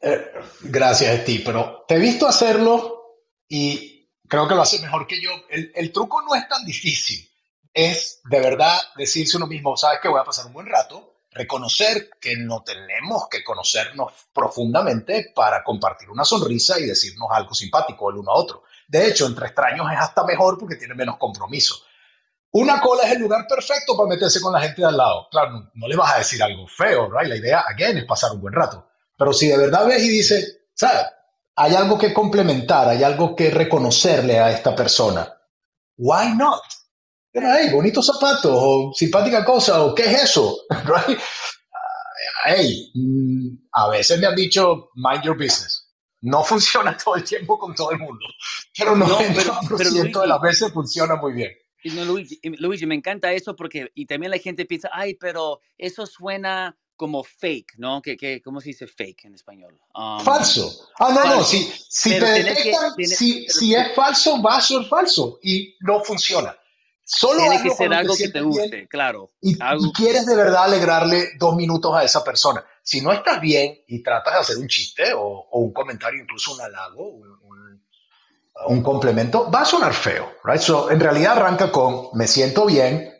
Eh, gracias ti, pero te he visto hacerlo y creo que lo haces mejor que yo. El, el, truco no es tan difícil, es de verdad decirse uno mismo, sabes que voy a pasar un buen rato, reconocer que no tenemos que conocernos profundamente para compartir una sonrisa y decirnos algo simpático el uno a otro. De hecho, entre extraños es hasta mejor porque tiene menos compromiso. Una cola es el lugar perfecto para meterse con la gente de al lado. Claro, no, le vas a decir algo feo, right? La idea, again, es pasar un buen rato. Pero si de verdad ves y dices, ¿sabes? Hay algo que complementar, hay algo que reconocerle a esta persona. Why not? Hey, bonitos zapatos, o simpática cosa, o qué es eso, [laughs] right? Hey, mm, a veces me han dicho, mind your business no funciona todo el tiempo con todo el mundo, pero 90% de las veces funciona muy bien. No, Luigi, Luigi, me encanta eso porque, y también la gente piensa, ay, pero eso suena como fake, ¿no? ¿Qué, qué, cómo se dice fake en español? Um, falso. Ah, no, no, si, si te detectan, si, si es falso, va a ser falso y no funciona. Solo Tiene que ser algo que te guste, bien claro. y, Algo, y quieres de verdad alegrarle dos minutos a esa persona. Si no estás bien y tratas de hacer un chiste o, un comentario, incluso un halago, un, un- complemento, va a sonar feo, right? En realidad arranca con, me siento bien,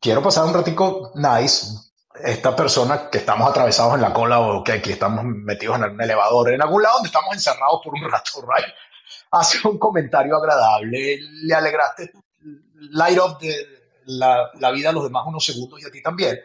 quiero pasar un ratico nice. Esta persona que estamos atravesados en la cola o que aquí estamos metidos en un elevador, en algún lado donde estamos encerrados por un rato, right? Hace un comentario agradable, le alegraste, light up de la vida a los demás unos segundos y a ti también.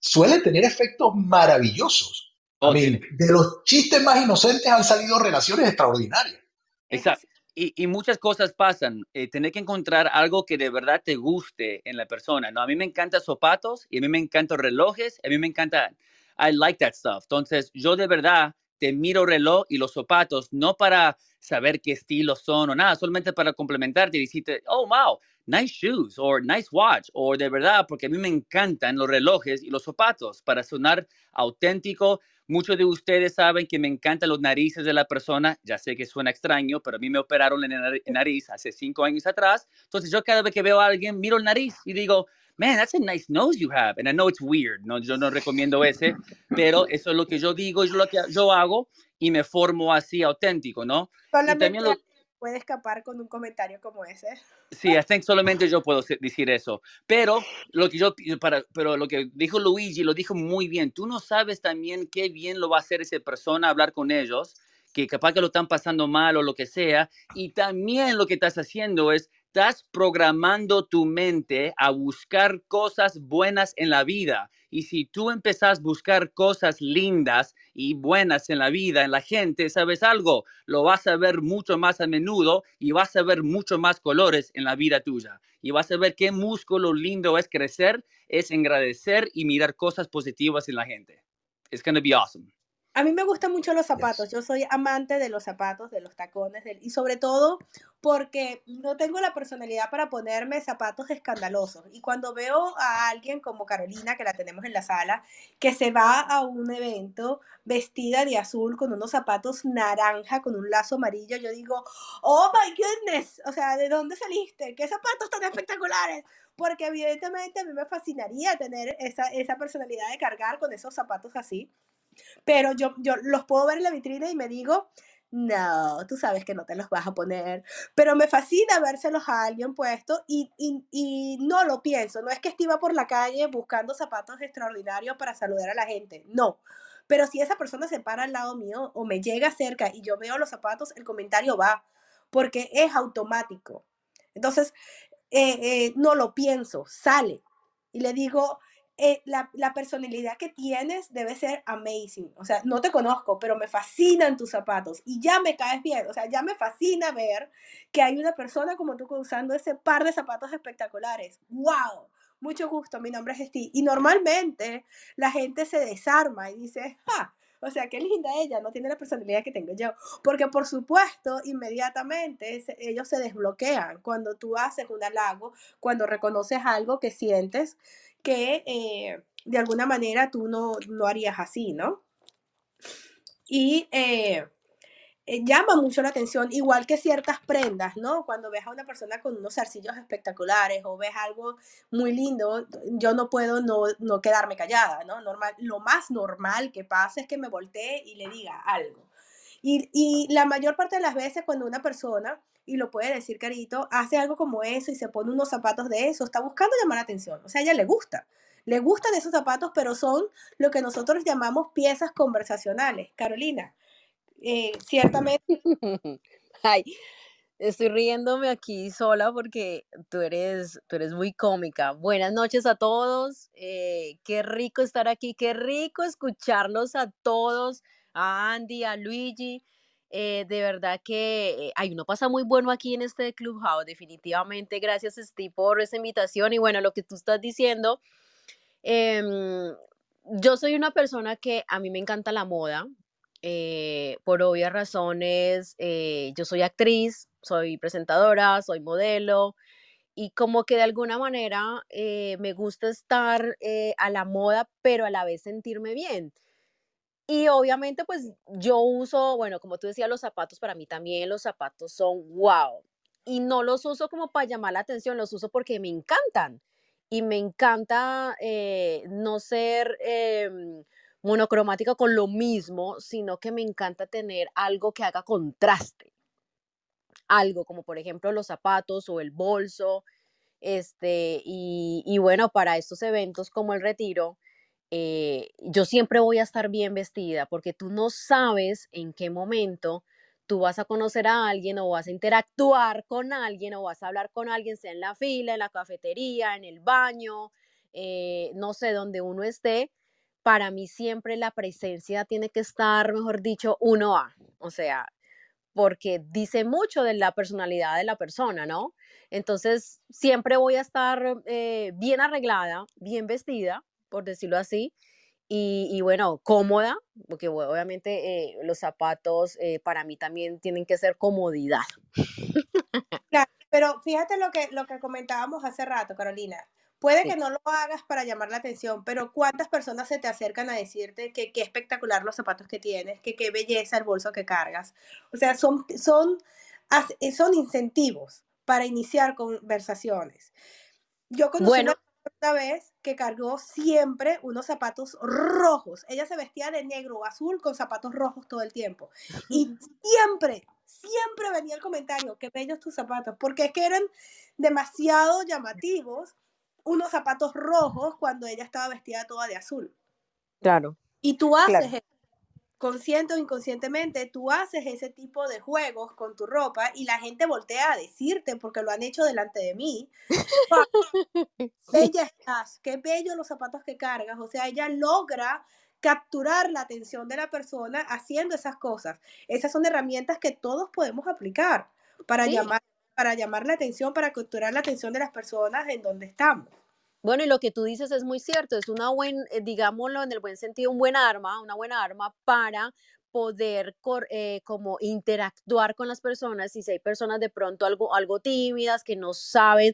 Suele tener efectos maravillosos. I oh, mean, tiene- de los chistes más inocentes han salido relaciones extraordinarias. Exacto. Y, y muchas cosas pasan. Eh, tener que encontrar algo que de verdad te guste en la persona, ¿no? A mí me encantan zapatos y a mí me encantan relojes, a mí me encanta, I like that stuff. Entonces, yo de verdad te miro el reloj y los zapatos, no para saber qué estilo son o nada, solamente para complementarte y decirte, oh, wow, nice shoes, o nice watch, o de verdad, porque a mí me encantan los relojes y los zapatos para sonar auténtico. Muchos de ustedes saben que me encantan los narices de la persona. Ya sé que suena extraño, pero a mí me operaron en nari- nariz hace cinco años atrás. Entonces yo cada vez que veo a alguien, miro el nariz y digo, man, that's a nice nose you have. And I know it's weird. No, yo no recomiendo ese, pero eso es lo que yo digo, es lo que yo hago y me formo así auténtico, ¿no? Y también lo, puede escapar con un comentario como ese. Sí, I think solamente yo puedo decir eso. Pero lo que yo para, pero lo que dijo Luigi lo dijo muy bien. Tú no sabes también qué bien lo va a hacer esa persona hablar con ellos, que capaz que lo están pasando mal o lo que sea. Y también lo que estás haciendo es estás programando tu mente a buscar cosas buenas en la vida. Y si tú empezás a buscar cosas lindas y buenas en la vida, en la gente, ¿sabes algo? lo vas a ver mucho más a menudo y vas a ver mucho más colores en la vida tuya. Y vas a ver qué músculo lindo es crecer, es agradecer y mirar cosas positivas en la gente. It's going to be awesome. A mí me gustan mucho los zapatos. Yes. Yo soy amante de los zapatos, de los tacones, y sobre todo porque no tengo la personalidad para ponerme zapatos escandalosos. Y cuando veo a alguien como Carolina, que la tenemos en la sala, que se va a un evento vestida de azul con unos zapatos naranja, con un lazo amarillo, yo digo, oh my goodness, o sea, ¿de dónde saliste? ¿Qué zapatos tan espectaculares? Porque evidentemente a mí me fascinaría tener esa, esa personalidad de cargar con esos zapatos así pero yo, yo los puedo ver en la vitrina y me digo, no, tú sabes que no te los vas a poner, pero me fascina vérselos a alguien puesto y, y, y no lo pienso, no es que estiva por la calle buscando zapatos extraordinarios para saludar a la gente, no. Pero si esa persona se para al lado mío o me llega cerca y yo veo los zapatos, el comentario va, porque es automático. Entonces, eh, eh, no lo pienso, sale. Y le digo, eh, la, personalidad que tienes debe ser amazing. O sea, no te conozco, pero me fascinan tus zapatos y ya me caes bien. O sea, ya me fascina ver que hay una persona como tú usando ese par de zapatos espectaculares. ¡Wow! Mucho gusto, mi nombre es Steve. Y normalmente la gente se desarma y dice, ¡ja! O sea, qué linda ella, no tiene la personalidad que tengo yo. Porque por supuesto, inmediatamente se- ellos se desbloquean cuando tú haces un halago, cuando reconoces algo que sientes que eh, de alguna manera tú no, no harías así, ¿no? Y eh, eh, llama mucho la atención, igual que ciertas prendas, ¿no? Cuando ves a una persona con unos zarcillos espectaculares o ves algo muy lindo, yo no puedo no, no quedarme callada, ¿no? Normal, lo más normal que pasa es que me voltee y le diga algo. Y, y la mayor parte de las veces cuando una persona, y lo puede decir Carito, hace algo como eso y se pone unos zapatos de eso, está buscando llamar la atención. O sea, a ella le gusta. Le gustan esos zapatos, pero son lo que nosotros llamamos piezas conversacionales. Carolina, eh, [laughs] ciertamente Ay, estoy riéndome aquí sola porque tú eres, tú eres muy cómica. Buenas noches a todos. eh, qué rico estar aquí, qué rico escucharlos a todos, a Andy, a Luigi. eh, de verdad que eh, hay uno pasa muy bueno aquí en este Clubhouse, definitivamente. Gracias, Steve, por esa invitación. Y bueno, lo que tú estás diciendo, em, yo soy una persona que a mí me encanta la moda eh, por obvias razones, eh, yo soy actriz, soy presentadora, soy modelo y como que de alguna manera eh, me gusta estar eh, a la moda, pero a la vez sentirme bien. Y obviamente pues yo uso, bueno, como tú decías, los zapatos, para mí también los zapatos son wow. y no los uso como para llamar la atención, los uso porque me encantan. Y me encanta eh, no ser em, monocromática con lo mismo, sino que me encanta tener algo que haga contraste. Algo como por ejemplo los zapatos o el bolso. Este, y bueno, para estos eventos como el retiro, eh, yo siempre voy a estar bien vestida porque tú no sabes en qué momento tú vas a conocer a alguien o vas a interactuar con alguien o vas a hablar con alguien, sea en la fila, en la cafetería, en el baño, eh, no sé, donde uno esté. Para mí siempre la presencia tiene que estar, mejor dicho, uno a, o sea, porque dice mucho de la personalidad de la persona, ¿no? Entonces, siempre voy a estar eh, bien arreglada, bien vestida, por decirlo así. Y, bueno, cómoda, porque obviamente eh, los zapatos eh, para mí también tienen que ser comodidad. Claro, pero fíjate lo que, lo que comentábamos hace rato, Carolina. Puede que no lo hagas para llamar la atención, pero ¿cuántas personas se te acercan a decirte que qué espectacular los zapatos que tienes, que qué belleza el bolso que cargas? O sea, son, son, son incentivos para iniciar conversaciones. Yo conocí bueno una vez que cargó siempre unos zapatos rojos. Ella se vestía de negro o azul con zapatos rojos todo el tiempo. Y [laughs] siempre, siempre venía el comentario, qué bellos tus zapatos, porque es que eran demasiado llamativos unos zapatos rojos cuando ella estaba vestida toda de azul. Claro. Y tú haces consciente o inconscientemente, tú haces ese tipo de juegos con tu ropa y la gente voltea a decirte, porque lo han hecho delante de mí, [laughs] bella estás, qué bello los zapatos que cargas. O sea, ella logra capturar la atención de la persona haciendo esas cosas. Esas son herramientas que todos podemos aplicar para, llamar, para llamar la atención, para capturar la atención de las personas en donde estamos. Bueno, y lo que tú dices es muy cierto, es una buena, eh, digámoslo en el buen sentido, un buen arma, una buena arma para poder eh, como interactuar con las personas si hay personas de pronto algo, algo tímidas que no saben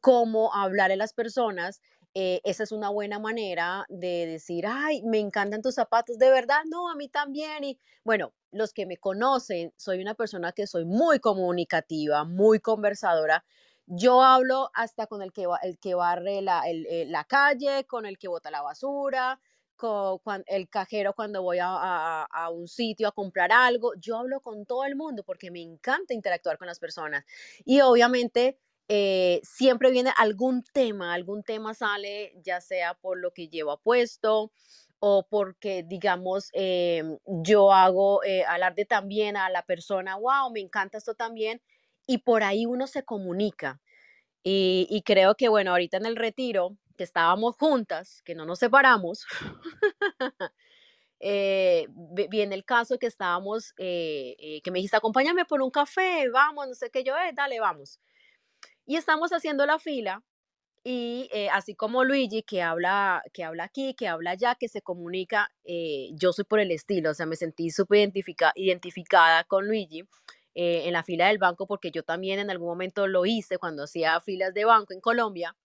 cómo hablar a las personas, eh, esa es una buena manera de decir, ay, me encantan tus zapatos, de verdad, no, a mí también. Y bueno, los que me conocen, soy una persona que soy muy comunicativa, muy conversadora, yo hablo hasta con el que, el que barre la, eh, la calle, con el que bota la basura, con, el cajero cuando voy a, a, un sitio a comprar algo. Yo hablo con todo el mundo porque me encanta interactuar con las personas. Y obviamente eh, siempre viene algún tema, algún tema sale, ya sea por lo que llevo puesto o porque, digamos, em, yo hago eh, alarde también a la persona, wow, me encanta esto también y por ahí uno se comunica. Y, creo que, bueno, ahorita en el retiro, que estábamos juntas, que no nos separamos, [laughs] eh, viene el caso que estábamos, eh, eh, que me dijiste, acompáñame por un café, vamos, no sé qué yo, es, dale, vamos. Y estamos haciendo la fila y así como Luigi, que habla, que habla aquí, que habla allá, que se comunica, yo soy por el estilo, o sea, me sentí súper identificada con Luigi eh, en la fila del banco, porque yo también en algún momento lo hice cuando hacía filas de banco en Colombia,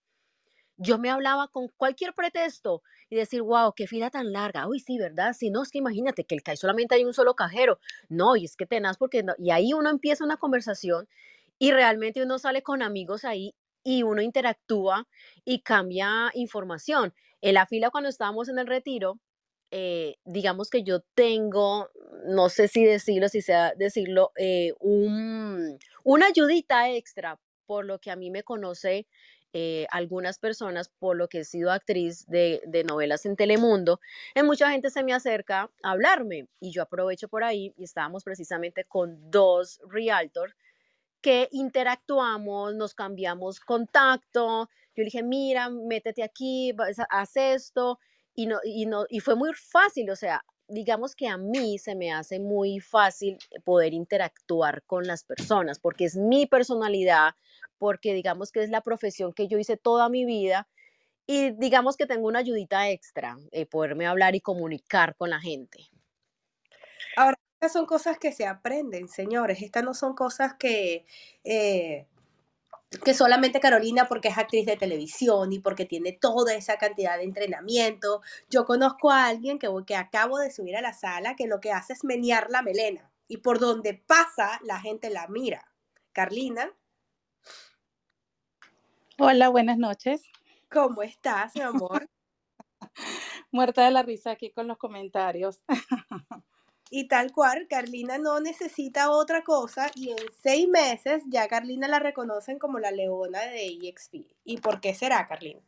yo me hablaba con cualquier pretexto y decir, wow, qué fila tan larga. Uy, sí, ¿verdad? Si no, es que imagínate que el CAI solamente hay un solo cajero. No, y es que tenaz porque no. Y ahí uno empieza una conversación y realmente uno sale con amigos ahí y uno interactúa y cambia información. En la fila cuando estábamos en el retiro, eh, digamos que yo tengo, no sé si decirlo, si sea decirlo, eh, un, una ayudita extra por lo que a mí me conoce eh, algunas personas, por lo que he sido actriz de, novelas en Telemundo, en mucha gente se me acerca a hablarme y yo aprovecho por ahí y estábamos precisamente con dos realtors que interactuamos, nos cambiamos contacto, yo le dije, mira, métete aquí, haz esto, y, no, y, no, y fue muy fácil, o sea, digamos que a mí se me hace muy fácil poder interactuar con las personas, porque es mi personalidad, porque digamos que es la profesión que yo hice toda mi vida y digamos que tengo una ayudita extra, eh, poderme hablar y comunicar con la gente. Ahora, estas son cosas que se aprenden, señores, estas no son cosas que... Eh, que solamente Carolina porque es actriz de televisión y porque tiene toda esa cantidad de entrenamiento. Yo conozco a alguien que, que acabo de subir a la sala que lo que hace es menear la melena y por donde pasa la gente la mira. Carlina Hola, buenas noches. ¿Cómo estás, mi amor? [laughs] Muerta de la risa aquí con los comentarios. [laughs] Y tal cual, Carlina no necesita otra cosa y en seis meses ya Carlina la reconocen como la leona de EXP. ¿Y por qué será, Carlina?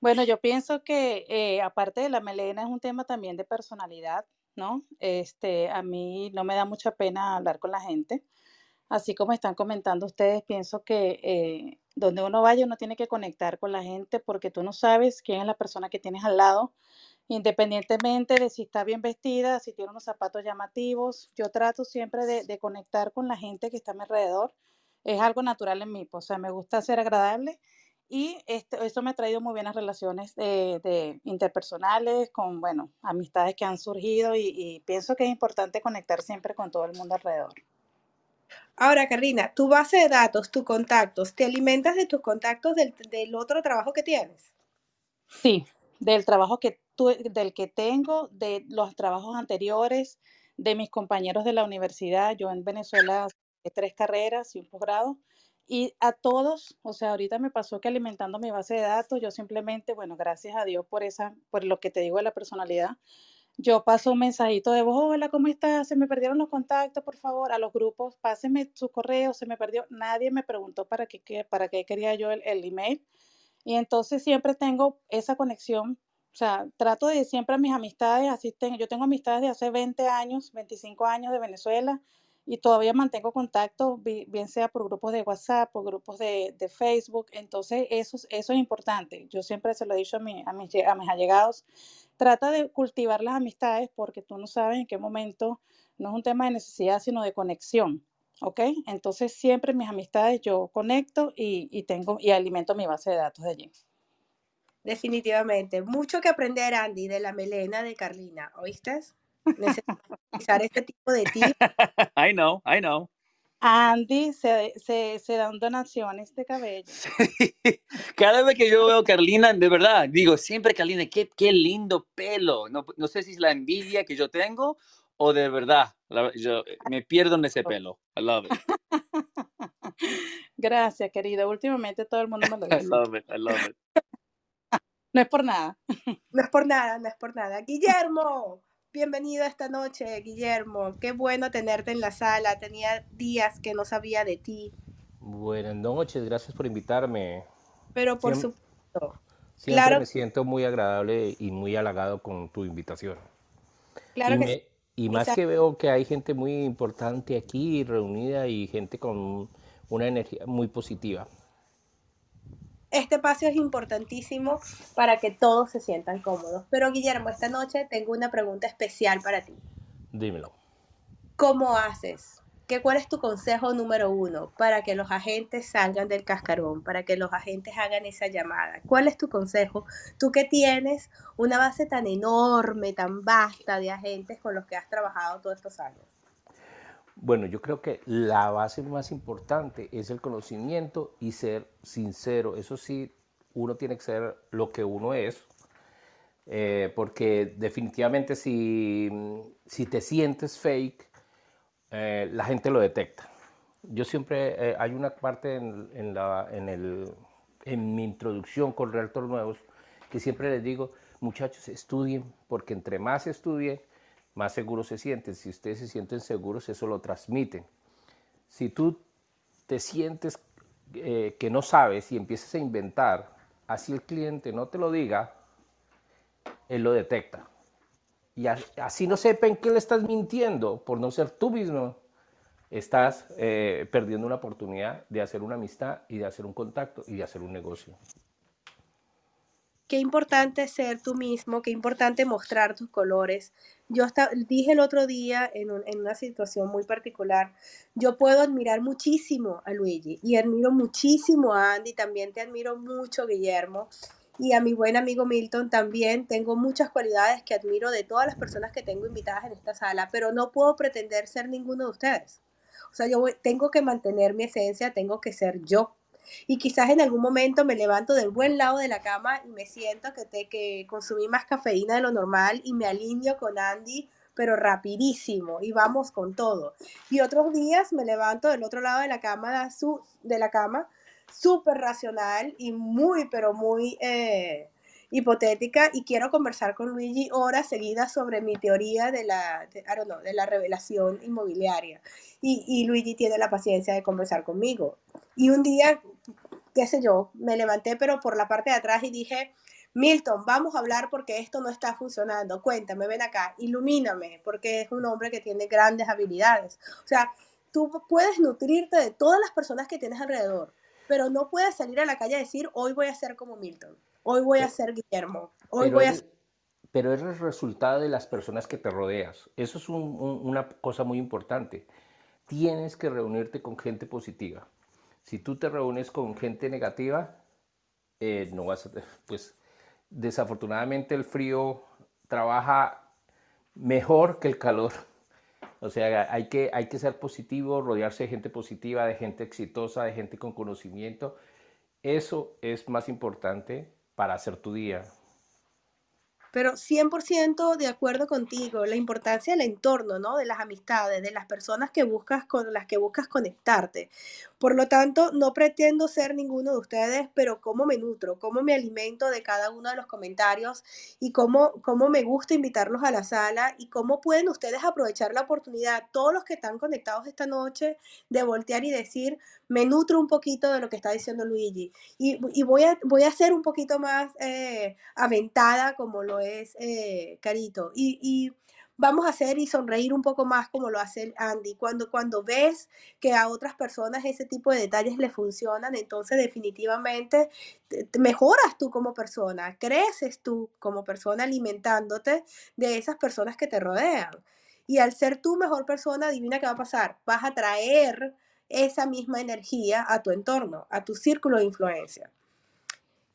Bueno, yo pienso que eh, aparte de la melena es un tema también de personalidad, ¿no? Este, a mí no me da mucha pena hablar con la gente. Así como están comentando ustedes, pienso que eh, donde uno vaya uno tiene que conectar con la gente porque tú no sabes quién es la persona que tienes al lado, independientemente de si está bien vestida, si tiene unos zapatos llamativos. Yo trato siempre de, conectar con la gente que está a mi alrededor. Es algo natural en mí, pues, o sea, me gusta ser agradable y esto, eso me ha traído muy buenas relaciones de, interpersonales, con, bueno, amistades que han surgido y, pienso que es importante conectar siempre con todo el mundo alrededor. Ahora, Carlina, tu base de datos, tus contactos, ¿te alimentas de tus contactos del, del otro trabajo que tienes? Sí, del trabajo que del que tengo, de los trabajos anteriores, de mis compañeros de la universidad. Yo en Venezuela tres carreras y un posgrado. Y a todos, o sea, ahorita me pasó que alimentando mi base de datos, yo simplemente, bueno, gracias a Dios por esa, por lo que te digo de la personalidad, yo paso un mensajito de voz, hola, ¿cómo estás? Se me perdieron los contactos, por favor, a los grupos, pásenme su correo, se me perdió. Nadie me preguntó para qué, para qué quería yo el, el email. Y entonces siempre tengo esa conexión o sea, trato de siempre mis amistades, así yo tengo amistades de hace 20 años, 25 años de Venezuela y todavía mantengo contacto, bien sea por grupos de WhatsApp, por grupos de, Facebook. Entonces, eso, eso es importante. Yo siempre se lo he dicho a, mi, a, mis, a mis allegados. Trata de cultivar las amistades porque tú no sabes en qué momento, no es un tema de necesidad, sino de conexión. ¿Ok? Entonces, siempre mis amistades yo conecto y, y tengo y alimento mi base de datos de allí. Definitivamente. Mucho que aprender, Andy, de la melena de Carlina. ¿Oíste? Necesito utilizar este tipo de tips. [laughs] I know, I know. Andy, se, se, se, dan donaciones de cabello. [laughs] Cada vez que yo veo a Carlina, de verdad, digo, siempre Carlina, qué, qué lindo pelo. No, no, sé si es la envidia que yo tengo o de verdad, yo me pierdo en ese pelo. I love it. [laughs] Gracias, querida. Últimamente todo el mundo me lo dice. I love it, I love it. No es por nada. [laughs] No es por nada, no es por nada. Guillermo, bienvenido esta noche, Guillermo. Qué bueno tenerte en la sala. Tenía días que no sabía de ti. Buenas noches, gracias por invitarme. Pero por supuesto. Siempre claro. me siento muy agradable y muy halagado con tu invitación. Claro y que sí. Y más que veo que hay gente muy importante aquí reunida y gente con una energía muy positiva este espacio es importantísimo para que todos se sientan cómodos. Pero Guillermo, esta noche tengo una pregunta especial para ti. Dímelo. ¿Cómo haces? ¿Qué, ¿Cuál es tu consejo número uno para que los agentes salgan del cascarón, para que los agentes hagan esa llamada? ¿Cuál es tu consejo? Tú que tienes una base tan enorme, tan vasta de agentes con los que has trabajado todos estos años. Bueno, yo creo que la base más importante es el conocimiento y ser sincero. Eso sí, uno tiene que ser lo que uno es, eh, porque definitivamente si, si, te sientes fake, eh, la gente lo detecta. Yo siempre, eh, hay una parte en, en, la, en, el, en mi introducción con Realtor Nuevos que siempre les digo, muchachos, estudien, porque entre más estudien, más seguros se sienten. Si ustedes se sienten seguros, eso lo transmiten. Si tú te sientes eh, que no sabes y empiezas a inventar, así el cliente no te lo diga, él lo detecta. Y así no sepa en qué le estás mintiendo por no ser tú mismo, estás eh, perdiendo una oportunidad de hacer una amistad y de hacer un contacto y de hacer un negocio qué importante ser tú mismo, qué importante mostrar tus colores. Yo hasta, dije el otro día en, en, una situación muy particular, yo puedo admirar muchísimo a Luigi y admiro muchísimo a Andy, también te admiro mucho, Guillermo, y a mi buen amigo Milton también. Tengo muchas cualidades que admiro de todas las personas que tengo invitadas en esta sala, pero no puedo pretender ser ninguno de ustedes. O sea, yo tengo que mantener mi esencia, tengo que ser yo. Y quizás en algún momento me levanto del buen lado de la cama y me siento que, te, que consumí más cafeína de lo normal y me alineo con Andy, pero rapidísimo y vamos con todo. Y otros días me levanto del otro lado de la cama, de la cama súper racional y muy, pero muy eh, hipotética y quiero conversar con Luigi horas seguidas sobre mi teoría de la, de, de la revelación inmobiliaria. Y, y Luigi tiene la paciencia de conversar conmigo. Y un día, qué sé yo, me levanté pero por la parte de atrás y dije, Milton, vamos a hablar porque esto no está funcionando. Cuéntame, ven acá, ilumíname, porque es un hombre que tiene grandes habilidades. O sea, tú puedes nutrirte de todas las personas que tienes alrededor, pero no puedes salir a la calle a decir, hoy voy a ser como Milton, hoy voy a ser Guillermo, hoy pero voy a es, Pero es el resultado de las personas que te rodeas. Eso es un, un, una cosa muy importante. Tienes que reunirte con gente positiva. Si tú te reúnes con gente negativa, eh, no vas a, pues desafortunadamente el frío trabaja mejor que el calor. O sea, hay que, hay que ser positivo, rodearse de gente positiva, de gente exitosa, de gente con conocimiento. Eso es más importante para hacer tu día pero 100% de acuerdo contigo, la importancia del entorno, ¿no? De las amistades, de las personas que buscas con las que buscas conectarte. Por lo tanto, no pretendo ser ninguno de ustedes, pero cómo me nutro, cómo me alimento de cada uno de los comentarios y cómo, cómo me gusta invitarlos a la sala y cómo pueden ustedes aprovechar la oportunidad, todos los que están conectados esta noche, de voltear y decir, me nutro un poquito de lo que está diciendo Luigi y, y voy, a, voy a ser un poquito más eh, aventada como lo es eh, Carito. Y, y, vamos a hacer y sonreír un poco más como lo hace Andy. Cuando, cuando ves que a otras personas ese tipo de detalles le funcionan, entonces definitivamente mejoras tú como persona, creces tú como persona alimentándote de esas personas que te rodean. Y al ser tú mejor persona, adivina qué va a pasar. Vas a traer esa misma energía a tu entorno, a tu círculo de influencia.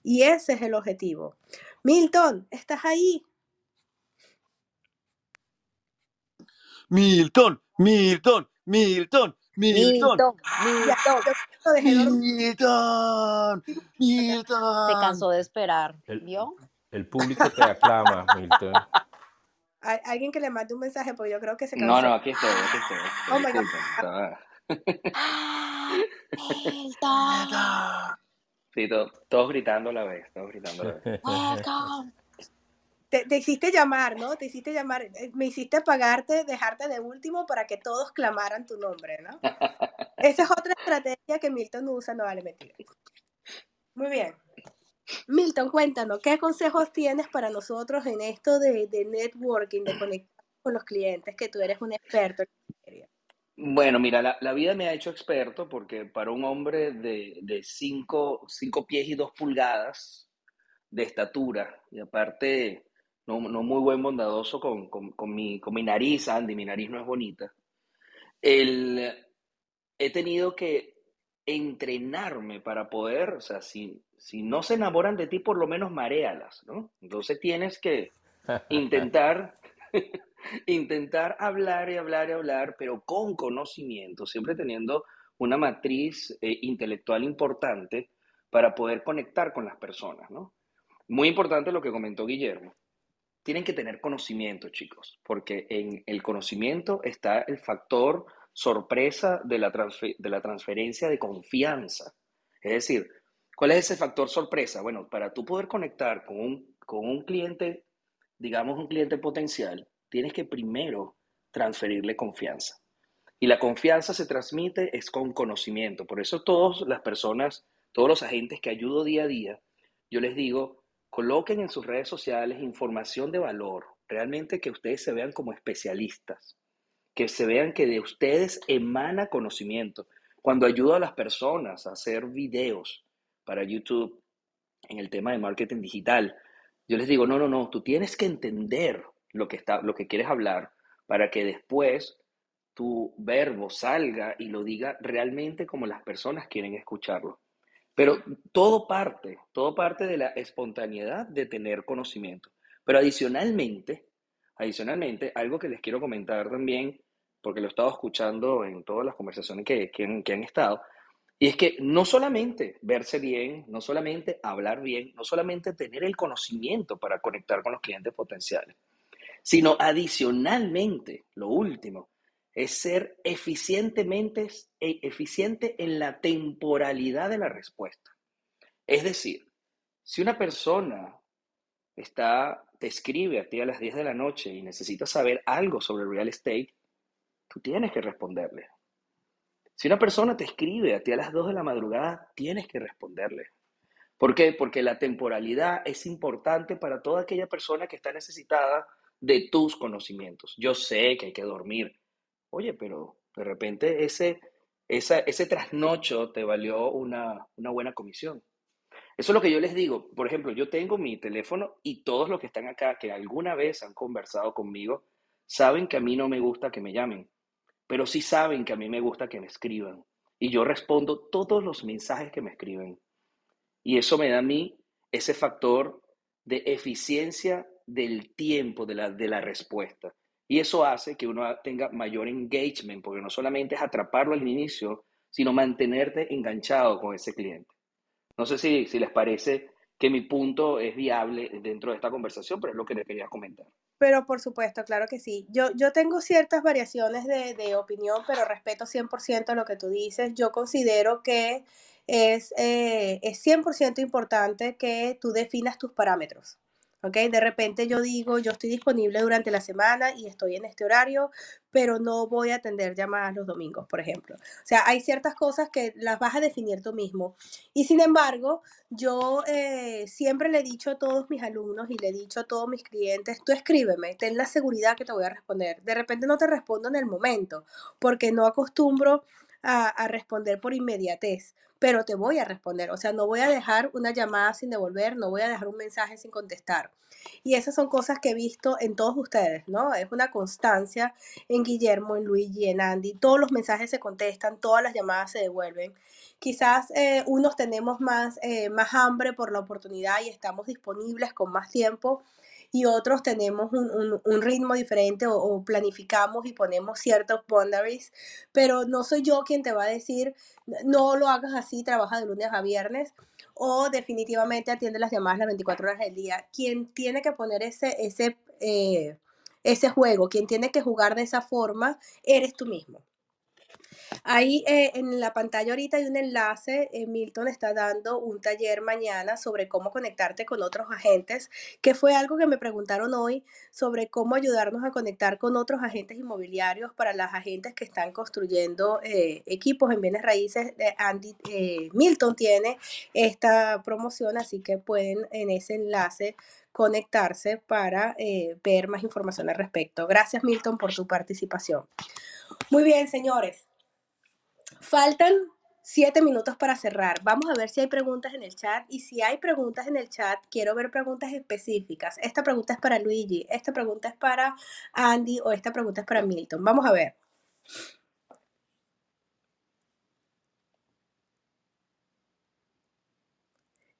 Y ese es el objetivo. Milton, ¿estás ahí? Milton, Milton, Milton, Milton. Milton, Milton. Milton, Milton. Se cansó de esperar, El, ¿vio? el público te aclama, Milton. Hay alguien que le mande un mensaje, porque yo creo que se No, cansó. no, aquí estoy, aquí estoy. Oh my God. ¡Ah! Milton, Sí, to- todos gritando a la vez, todos gritando a la vez. [laughs] welcome. Te, te hiciste llamar, ¿no? Te hiciste llamar. eh, Me hiciste pagarte, dejarte de último para que todos clamaran tu nombre, ¿no? [laughs] Esa es otra estrategia que Milton usa, no vale mentira. Muy bien. Milton, cuéntanos, ¿qué consejos tienes para nosotros en esto de, de networking, de conectar con los clientes, que tú eres un experto? Bueno, mira, la, la vida me ha hecho experto porque para un hombre de, de cinco, cinco pies y dos pulgadas de estatura, y aparte no, no muy buen bondadoso con, con, con mi, con mi nariz, Andy, mi nariz no es bonita, el, he tenido que entrenarme para poder, o sea, si, si no se enamoran de ti, por lo menos maréalas, ¿no? Entonces tienes que [laughs] intentar, intentar hablar y hablar y hablar, pero con conocimiento, siempre teniendo una matriz eh, intelectual importante para poder conectar con las personas, ¿no? Muy importante lo que comentó Guillermo. Tienen que tener conocimiento, chicos, porque en el conocimiento está el factor sorpresa de la, de la transferencia de confianza. Es decir, ¿cuál es ese factor sorpresa? Bueno, para tú poder conectar con un, con un cliente, digamos un cliente potencial, tienes que primero transferirle confianza. Y la confianza se transmite es con conocimiento. Por eso todas las personas, todos los agentes que ayudo día a día, yo les digo, coloquen en sus redes sociales información de valor, realmente que ustedes se vean como especialistas, que se vean que de ustedes emana conocimiento. Cuando ayudo a las personas a hacer videos para YouTube en el tema de marketing digital, yo les digo, no, no, no, tú tienes que entender lo que, está, lo que quieres hablar para que después tu verbo salga y lo diga realmente como las personas quieren escucharlo. Pero todo parte, todo parte de la espontaneidad de tener conocimiento. Pero adicionalmente, adicionalmente, algo que les quiero comentar también, porque lo he estado escuchando en todas las conversaciones que, que han, que han estado, y es que no solamente verse bien, no solamente hablar bien, no solamente tener el conocimiento para conectar con los clientes potenciales, sino adicionalmente, lo último, es ser eficientemente e, eficiente en la temporalidad de la respuesta. Es decir, si una persona está, te escribe a ti a las 10 de la noche y necesita saber algo sobre real estate, tú tienes que responderle. Si una persona te escribe a ti a las 2 de la madrugada, tienes que responderle. ¿Por qué? Porque la temporalidad es importante para toda aquella persona que está necesitada de tus conocimientos. Yo sé que hay que dormir. Oye, pero de repente ese, ese trasnocho te valió una, una buena comisión. Eso es lo que yo les digo. Por ejemplo, yo tengo mi teléfono y todos los que están acá, que alguna vez han conversado conmigo, saben que a mí no me gusta que me llamen, pero sí saben que a mí me gusta que me escriban. Y yo respondo todos los mensajes que me escriben. Y eso me da a mí ese factor de eficiencia del tiempo de la, de la respuesta. Y eso hace que uno tenga mayor engagement, porque no solamente es atraparlo al inicio, sino mantenerte enganchado con ese cliente. No sé si, si les parece que mi punto es viable dentro de esta conversación, pero es lo que les quería comentar. Pero por supuesto, claro que sí. Yo, yo tengo ciertas variaciones de, de opinión, pero respeto 100% lo que tú dices. Yo considero que es, eh, es 100% importante que tú definas tus parámetros. ¿Ok? De repente yo digo, yo estoy disponible durante la semana y estoy en este horario, pero no voy a atender llamadas los domingos, por ejemplo. O sea, hay ciertas cosas que las vas a definir tú mismo. Y sin embargo, yo eh, siempre le he dicho a todos mis alumnos y le he dicho a todos mis clientes, tú escríbeme, ten la seguridad que te voy a responder. De repente no te respondo en el momento, porque no acostumbro a, a responder por inmediatez pero te voy a responder. O sea, no voy a dejar una llamada sin devolver, no voy a dejar un mensaje sin contestar. Y esas son cosas que he visto en todos ustedes, ¿no? Es una constancia en Guillermo, en Luigi, en Andy. Todos los mensajes se contestan, todas las llamadas se devuelven. Quizás eh, unos tenemos más, eh, más hambre por la oportunidad y estamos disponibles con más tiempo y otros tenemos un, un, ritmo diferente o, planificamos y ponemos ciertos boundaries, pero no soy yo quien te va a decir, no lo hagas así, trabaja de lunes a viernes o definitivamente atiende las llamadas las 24 horas del día. Quien tiene que poner ese, ese, eh, ese juego, quien tiene que jugar de esa forma, eres tú mismo. Ahí eh, en la pantalla ahorita hay un enlace. Eh, Milton está dando un taller mañana sobre cómo conectarte con otros agentes, que fue algo que me preguntaron hoy sobre cómo ayudarnos a conectar con otros agentes inmobiliarios para las agentes que están construyendo eh, equipos en bienes raíces. Andy Milton tiene esta promoción, así que pueden en ese enlace conectarse para ver más información al respecto. Gracias Milton por tu participación. Muy bien, señores. Faltan siete minutos para cerrar. Vamos a ver si hay preguntas en el chat. Y si hay preguntas en el chat, quiero ver preguntas específicas. Esta pregunta es para Luigi, esta pregunta es para Andy o esta pregunta es para Milton. Vamos a ver.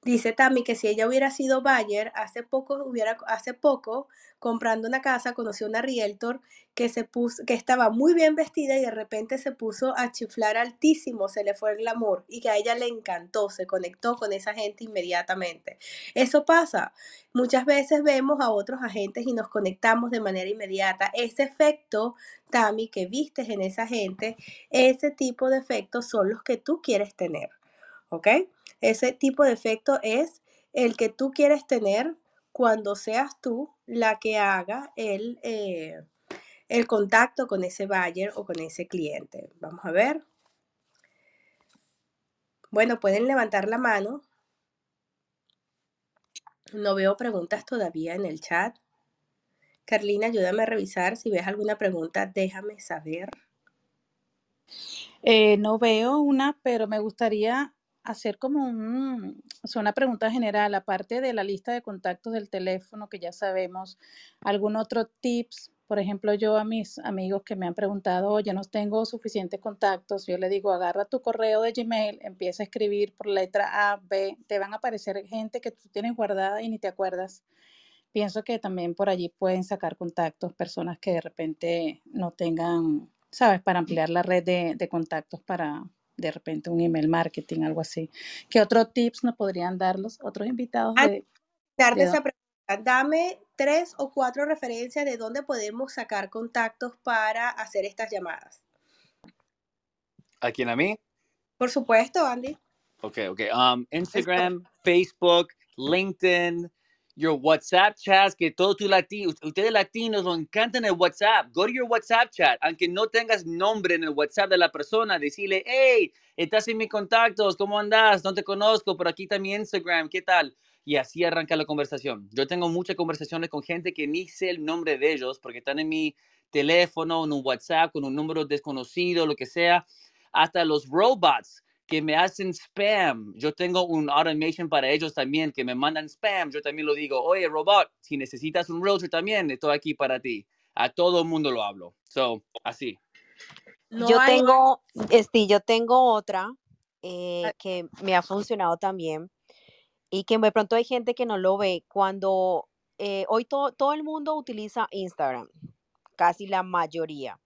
Dice Tammy que si ella hubiera sido Bayer, hace poco, hubiera, hace poco, comprando una casa, conoció una realtor que, se puso, que estaba muy bien vestida y de repente se puso a chiflar altísimo, se le fue el glamour y que a ella le encantó, se conectó con esa gente inmediatamente. Eso pasa. Muchas veces vemos a otros agentes y nos conectamos de manera inmediata. Ese efecto, Tammy, que vistes en esa gente, ese tipo de efectos son los que tú quieres tener. ¿Ok? Ese tipo de efecto es el que tú quieres tener cuando seas tú la que haga el, eh, el contacto con ese buyer o con ese cliente. Vamos a ver. Bueno, pueden levantar la mano. No veo preguntas todavía en el chat. Carlina, ayúdame a revisar. Si ves alguna pregunta, déjame saber. Eh, no veo una, pero me gustaría hacer como un, una pregunta general, aparte de la lista de contactos del teléfono que ya sabemos, algún otro tips, por ejemplo, yo a mis amigos que me han preguntado, oye, no tengo suficientes contactos, yo le digo, agarra tu correo de Gmail, empieza a escribir por letra A, B, te van a aparecer gente que tú tienes guardada y ni te acuerdas. Pienso que también por allí pueden sacar contactos, personas que de repente no tengan, sabes, para ampliar la red de, de contactos para, de repente un email marketing, algo así. ¿Qué otros tips nos podrían dar los otros invitados? De, esa pregunta, Dame tres o cuatro referencias de dónde podemos sacar contactos para hacer estas llamadas. ¿A quién a mí? Por supuesto, Andy. Ok, ok. Um, Instagram, Facebook, LinkedIn, your WhatsApp chats, que todos tus latinos, ustedes latinos lo encantan el WhatsApp. Go to your WhatsApp chat, aunque no tengas nombre en el WhatsApp de la persona, decirle, hey, estás en mis contactos, ¿cómo andas? No te conozco, pero aquí mi Instagram, ¿qué tal? Y así arranca la conversación. Yo tengo muchas conversaciones con gente que ni sé el nombre de ellos porque están en mi teléfono, en un WhatsApp, con un número desconocido, lo que sea. Hasta los robots que me hacen spam. Yo tengo un automation para ellos también que me mandan spam. Yo también lo digo, oye, robot, si necesitas un realtor también, estoy aquí para ti. A todo el mundo lo hablo. So, así. yo tengo, este, yo tengo otra eh, que me ha funcionado también y que de pronto hay gente que no lo ve. Cuando eh, hoy todo el mundo utiliza Instagram, casi la mayoría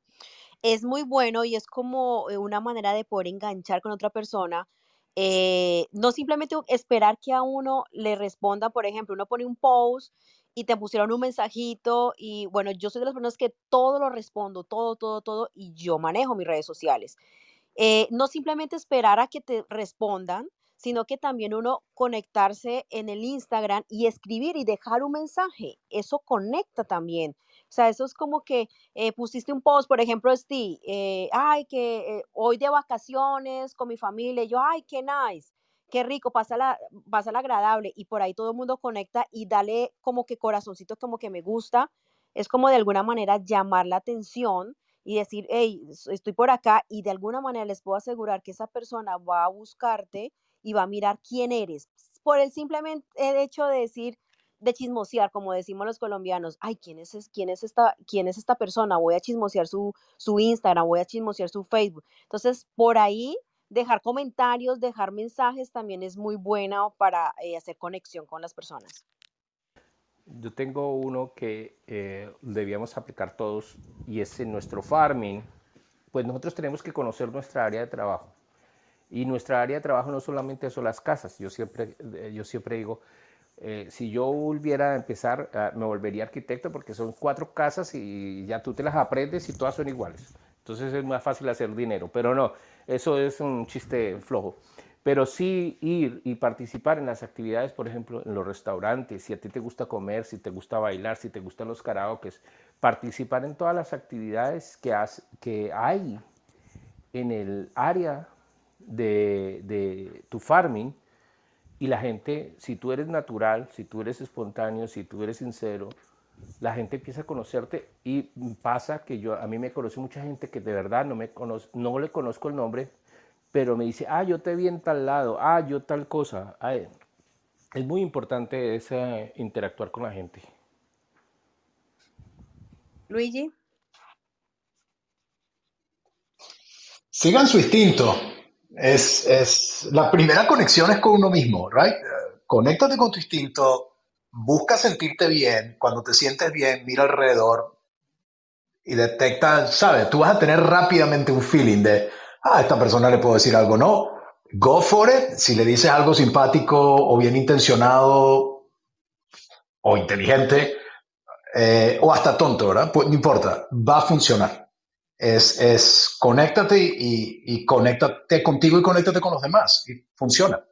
es muy bueno y es como eh, una manera de poder enganchar con otra persona. Eh, no simplemente esperar que a uno le responda, por ejemplo, uno pone un post y te pusieron un mensajito y bueno, yo soy de las personas que todo lo respondo, todo, todo, todo y yo manejo mis redes sociales. Eh, no simplemente esperar a que te respondan, sino que también uno conectarse en el Instagram y escribir y dejar un mensaje. Eso conecta también. O sea, eso es como que eh, pusiste un post, por ejemplo, este, eh, ay, que eh, hoy de vacaciones con mi familia, yo, ay, qué nice, qué rico, pasa la agradable, y por ahí todo el mundo conecta y dale como que corazoncito, como que me gusta, es como de alguna manera llamar la atención y decir, hey, estoy por acá, y de alguna manera les puedo asegurar que esa persona va a buscarte y va a mirar quién eres, por el simplemente hecho de decir, de chismosear, como decimos los colombianos, ay, ¿quién es, quién es, esta, quién es esta persona? Voy a chismosear su, su Instagram, voy a chismosear su Facebook. Entonces, por ahí, dejar comentarios, dejar mensajes también es muy bueno para eh, hacer conexión con las personas. Yo tengo uno que eh, debíamos aplicar todos y es en nuestro farming. Pues nosotros tenemos que conocer nuestra área de trabajo. Y nuestra área de trabajo no solamente son las casas. Yo siempre, eh, yo siempre digo, eh, si yo volviera a empezar, ah, me volvería arquitecto porque son cuatro casas y ya tú te las aprendes y todas son iguales. Entonces es más fácil hacer dinero, pero no, eso es un chiste flojo. Pero sí ir y participar en las actividades, por ejemplo, en los restaurantes, si a ti te gusta comer, si te gusta bailar, si te gustan los karaokes, participar en todas las actividades que, que hay en el área de, de tu farming, y la gente, si tú eres natural, si tú eres espontáneo, si tú eres sincero, la gente empieza a conocerte y pasa que yo, a mí me conoce mucha gente que de verdad no, me conoce, no le conozco el nombre, pero me dice, ah, yo te vi en tal lado, ah, yo tal cosa. es muy importante ese interactuar con la gente. Luigi. Sigan su instinto. Es, es, la primera conexión es con uno mismo, right? Conéctate con tu instinto, busca sentirte bien. Cuando te sientes bien, mira alrededor y detecta, ¿sabes? Tú vas a tener rápidamente un feeling de, ah, a esta persona le puedo decir algo, no. Go for it. Si le dices algo simpático o bien intencionado o inteligente eh, o hasta tonto, ¿verdad? Pues no importa, va a funcionar es, es conéctate y, y conéctate contigo y conéctate con los demás. Y funciona.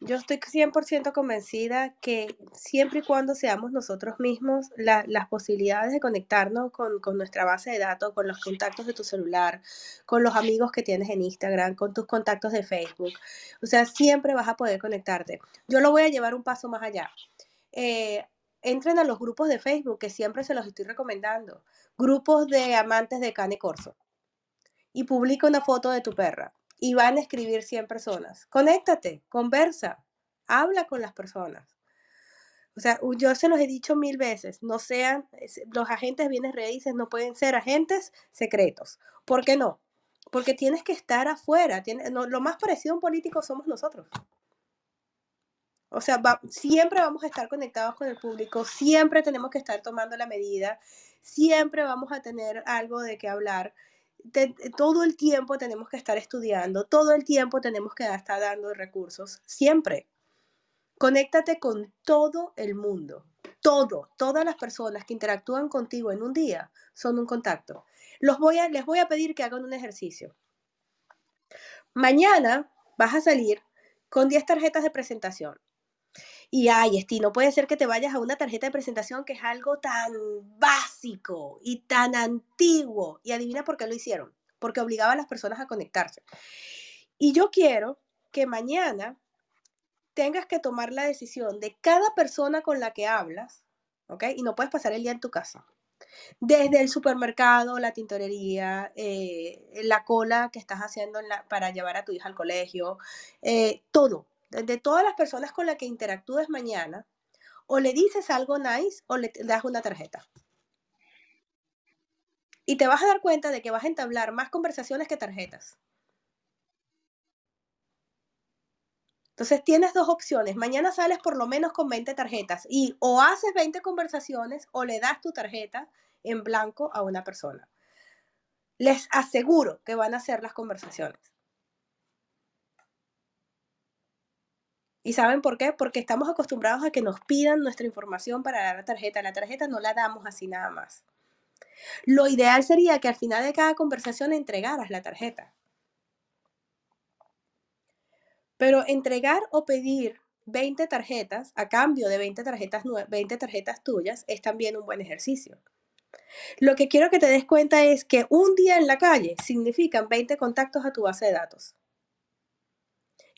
Yo estoy 100% convencida que siempre y cuando seamos nosotros mismos, las posibilidades de conectarnos con, con, nuestra base de datos, con los contactos de tu celular, con los amigos que tienes en Instagram, con tus contactos de Facebook, o sea, siempre vas a poder conectarte. Yo lo voy a llevar un paso más allá. Eh, entren a los grupos de Facebook, que siempre se los estoy recomendando. Grupos de amantes de cane corso. Y publica una foto de tu perra. Y van a escribir 100 personas. Conéctate, conversa, habla con las personas. O sea, yo se los he dicho mil veces, no sean, los agentes bienes raíces no pueden ser agentes secretos. ¿Por qué no? Porque tienes que estar afuera. lo más parecido a un político somos nosotros. O sea, siempre vamos a estar conectados con el público, siempre tenemos que estar tomando la medida, siempre vamos a tener algo de qué hablar. todo el tiempo tenemos que estar estudiando, todo el tiempo tenemos que estar dando recursos, siempre. Conéctate con todo el mundo. Todo, todas las personas que interactúan contigo en un día son un contacto. Los voy a, les voy a pedir que hagan un ejercicio. Mañana vas a salir con 10 tarjetas de presentación. Y ay, Esti, no puede ser que te vayas a una tarjeta de presentación que es algo tan básico y tan antiguo. Y adivina por qué lo hicieron. Porque obligaba a las personas a conectarse. Y yo quiero que mañana tengas que tomar la decisión de cada persona con la que hablas, ¿ok? Y no puedes pasar el día en tu casa. Desde el supermercado, la tintorería, eh, la cola que estás haciendo para llevar a tu hija al colegio, eh, todo. De todas las personas con las que interactúes mañana, o le dices algo nice o le das una tarjeta. Y te vas a dar cuenta de que vas a entablar más conversaciones que tarjetas. Entonces tienes dos opciones. Mañana sales por lo menos con 20 tarjetas y o haces 20 conversaciones o le das tu tarjeta en blanco a una persona. Les aseguro que van a hacer las conversaciones. ¿Y saben por qué? Porque estamos acostumbrados a que nos pidan nuestra información para dar la tarjeta. La tarjeta no la damos así nada más. Lo ideal sería que al final de cada conversación entregaras la tarjeta. Pero entregar o pedir 20 tarjetas a cambio de 20 tarjetas, 20 tarjetas tuyas es también un buen ejercicio. Lo que quiero que te des cuenta es que un día en la calle significan 20 contactos a tu base de datos.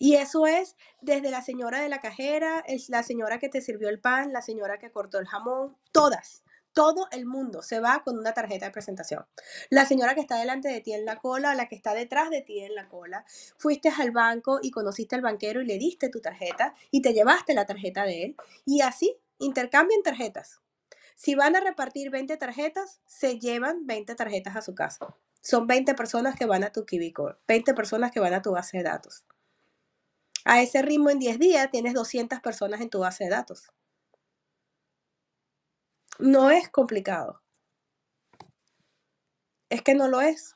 Y eso es desde la señora de la cajera, la señora que te sirvió el pan, la señora que cortó el jamón, todas. Todo el mundo se va con una tarjeta de presentación. La señora que está delante de ti en la cola, la que está detrás de ti en la cola. Fuiste al banco y conociste al banquero y le diste tu tarjeta y te llevaste la tarjeta de él. Y así intercambian tarjetas. Si van a repartir 20 tarjetas, se llevan 20 tarjetas a su casa. Son 20 personas que van a tu Kibicore, 20 personas que van a tu base de datos. A ese ritmo en 10 días tienes 200 personas en tu base de datos. No es complicado. Es que no lo es.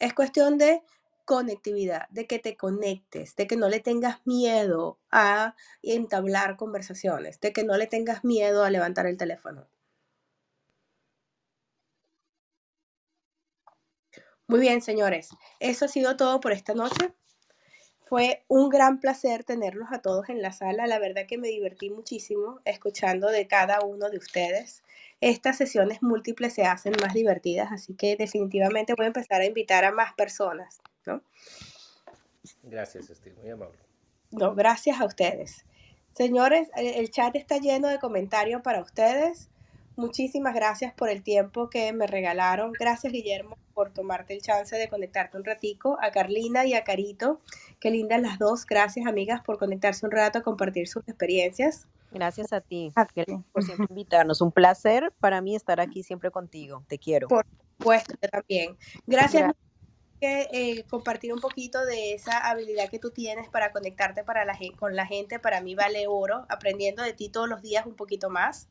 Es cuestión de conectividad, de que te conectes, de que no le tengas miedo a entablar conversaciones, de que no le tengas miedo a levantar el teléfono. Muy bien, señores. Eso ha sido todo por esta noche. Fue un gran placer tenerlos a todos en la sala. La verdad que me divertí muchísimo escuchando de cada uno de ustedes. Estas sesiones múltiples se hacen más divertidas, así que definitivamente voy a empezar a invitar a más personas, ¿no? Gracias, Steve, muy amable. No, gracias a ustedes. Señores, el chat está lleno de comentarios para ustedes. Muchísimas gracias por el tiempo que me regalaron. Gracias, Guillermo, por tomarte el chance de conectarte un ratico. A Carlina y a Carito, qué lindas las dos. Gracias, amigas, por conectarse un rato a compartir sus experiencias. Gracias a ti, por siempre invitarnos. Un placer para mí estar aquí siempre contigo. Te quiero. Por supuesto, también. Gracias. por eh, compartir un poquito de esa habilidad que tú tienes para conectarte para la, con la gente, para mí vale oro, aprendiendo de ti todos los días un poquito más.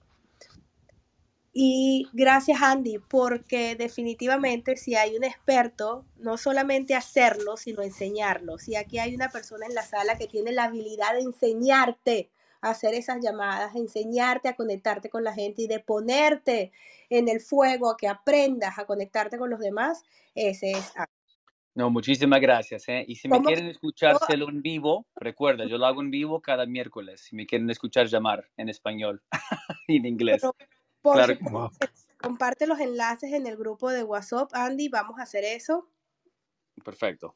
Y gracias Andy, porque definitivamente si hay un experto, no solamente hacerlo, sino enseñarlo. Si aquí hay una persona en la sala que tiene la habilidad de enseñarte a hacer esas llamadas, enseñarte a conectarte con la gente y de ponerte en el fuego, a que aprendas a conectarte con los demás, ese es Andy. No, muchísimas gracias. ¿eh? Y si me quieren escuchárselo en vivo, recuerda, yo lo hago en vivo cada miércoles. Si me quieren escuchar llamar en español [laughs] y en inglés. Por claro. comparte los enlaces en el grupo de WhatsApp, Andy, vamos a hacer eso. Perfecto.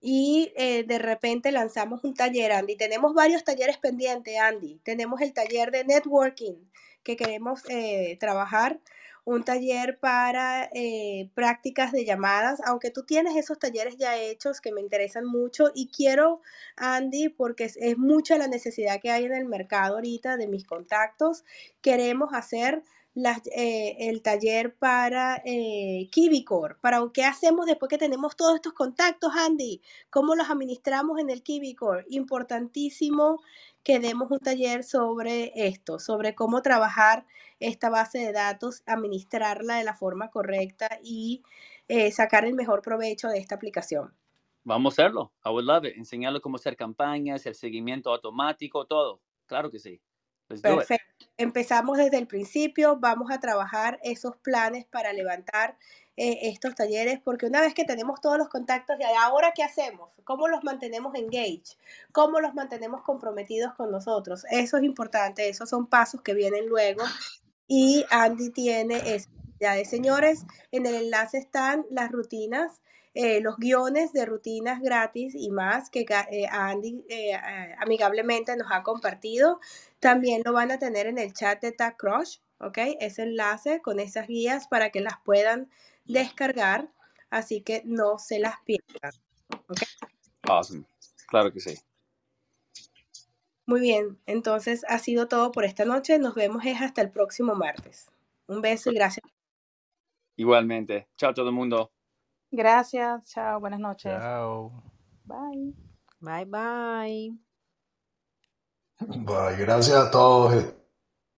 Y eh, de repente lanzamos un taller, Andy. Tenemos varios talleres pendientes, Andy. Tenemos el taller de networking que queremos eh, trabajar un taller para eh, prácticas de llamadas, aunque tú tienes esos talleres ya hechos que me interesan mucho y quiero, Andy, porque es, mucha la necesidad que hay en el mercado ahorita de mis contactos, queremos hacer eh, el taller para eh, Kibicor, para qué hacemos después que tenemos todos estos contactos, Andy, cómo los administramos en el Kibicor. Importantísimo que demos un taller sobre esto, sobre cómo trabajar esta base de datos, administrarla de la forma correcta y eh, sacar el mejor provecho de esta aplicación. Vamos a hacerlo. I would love it. Enseñarle cómo hacer campañas, el seguimiento automático, todo. Claro que sí. Perfecto. Empezamos desde el principio, vamos a trabajar esos planes para levantar eh, estos talleres, porque una vez que tenemos todos los contactos, ¿y ahora qué hacemos? ¿Cómo los mantenemos engaged? ¿Cómo los mantenemos comprometidos con nosotros? Eso es importante, esos son pasos que vienen luego. Y Andy tiene esa de señores, en el enlace están las rutinas eh, los guiones de rutinas gratis y más que eh, Andy eh, amigablemente nos ha compartido. También lo van a tener en el chat de Tag Crush, ¿ok? Ese enlace con esas guías para que las puedan descargar, así que no se las pierdan. Awesome. Claro que sí. Muy bien, entonces ha sido todo por esta noche. Nos vemos hasta el próximo martes. Un beso y gracias. Igualmente. Chao todo el mundo. Gracias, chao, buenas noches. Chao. Bye. Bye, bye. Bye, gracias a todos.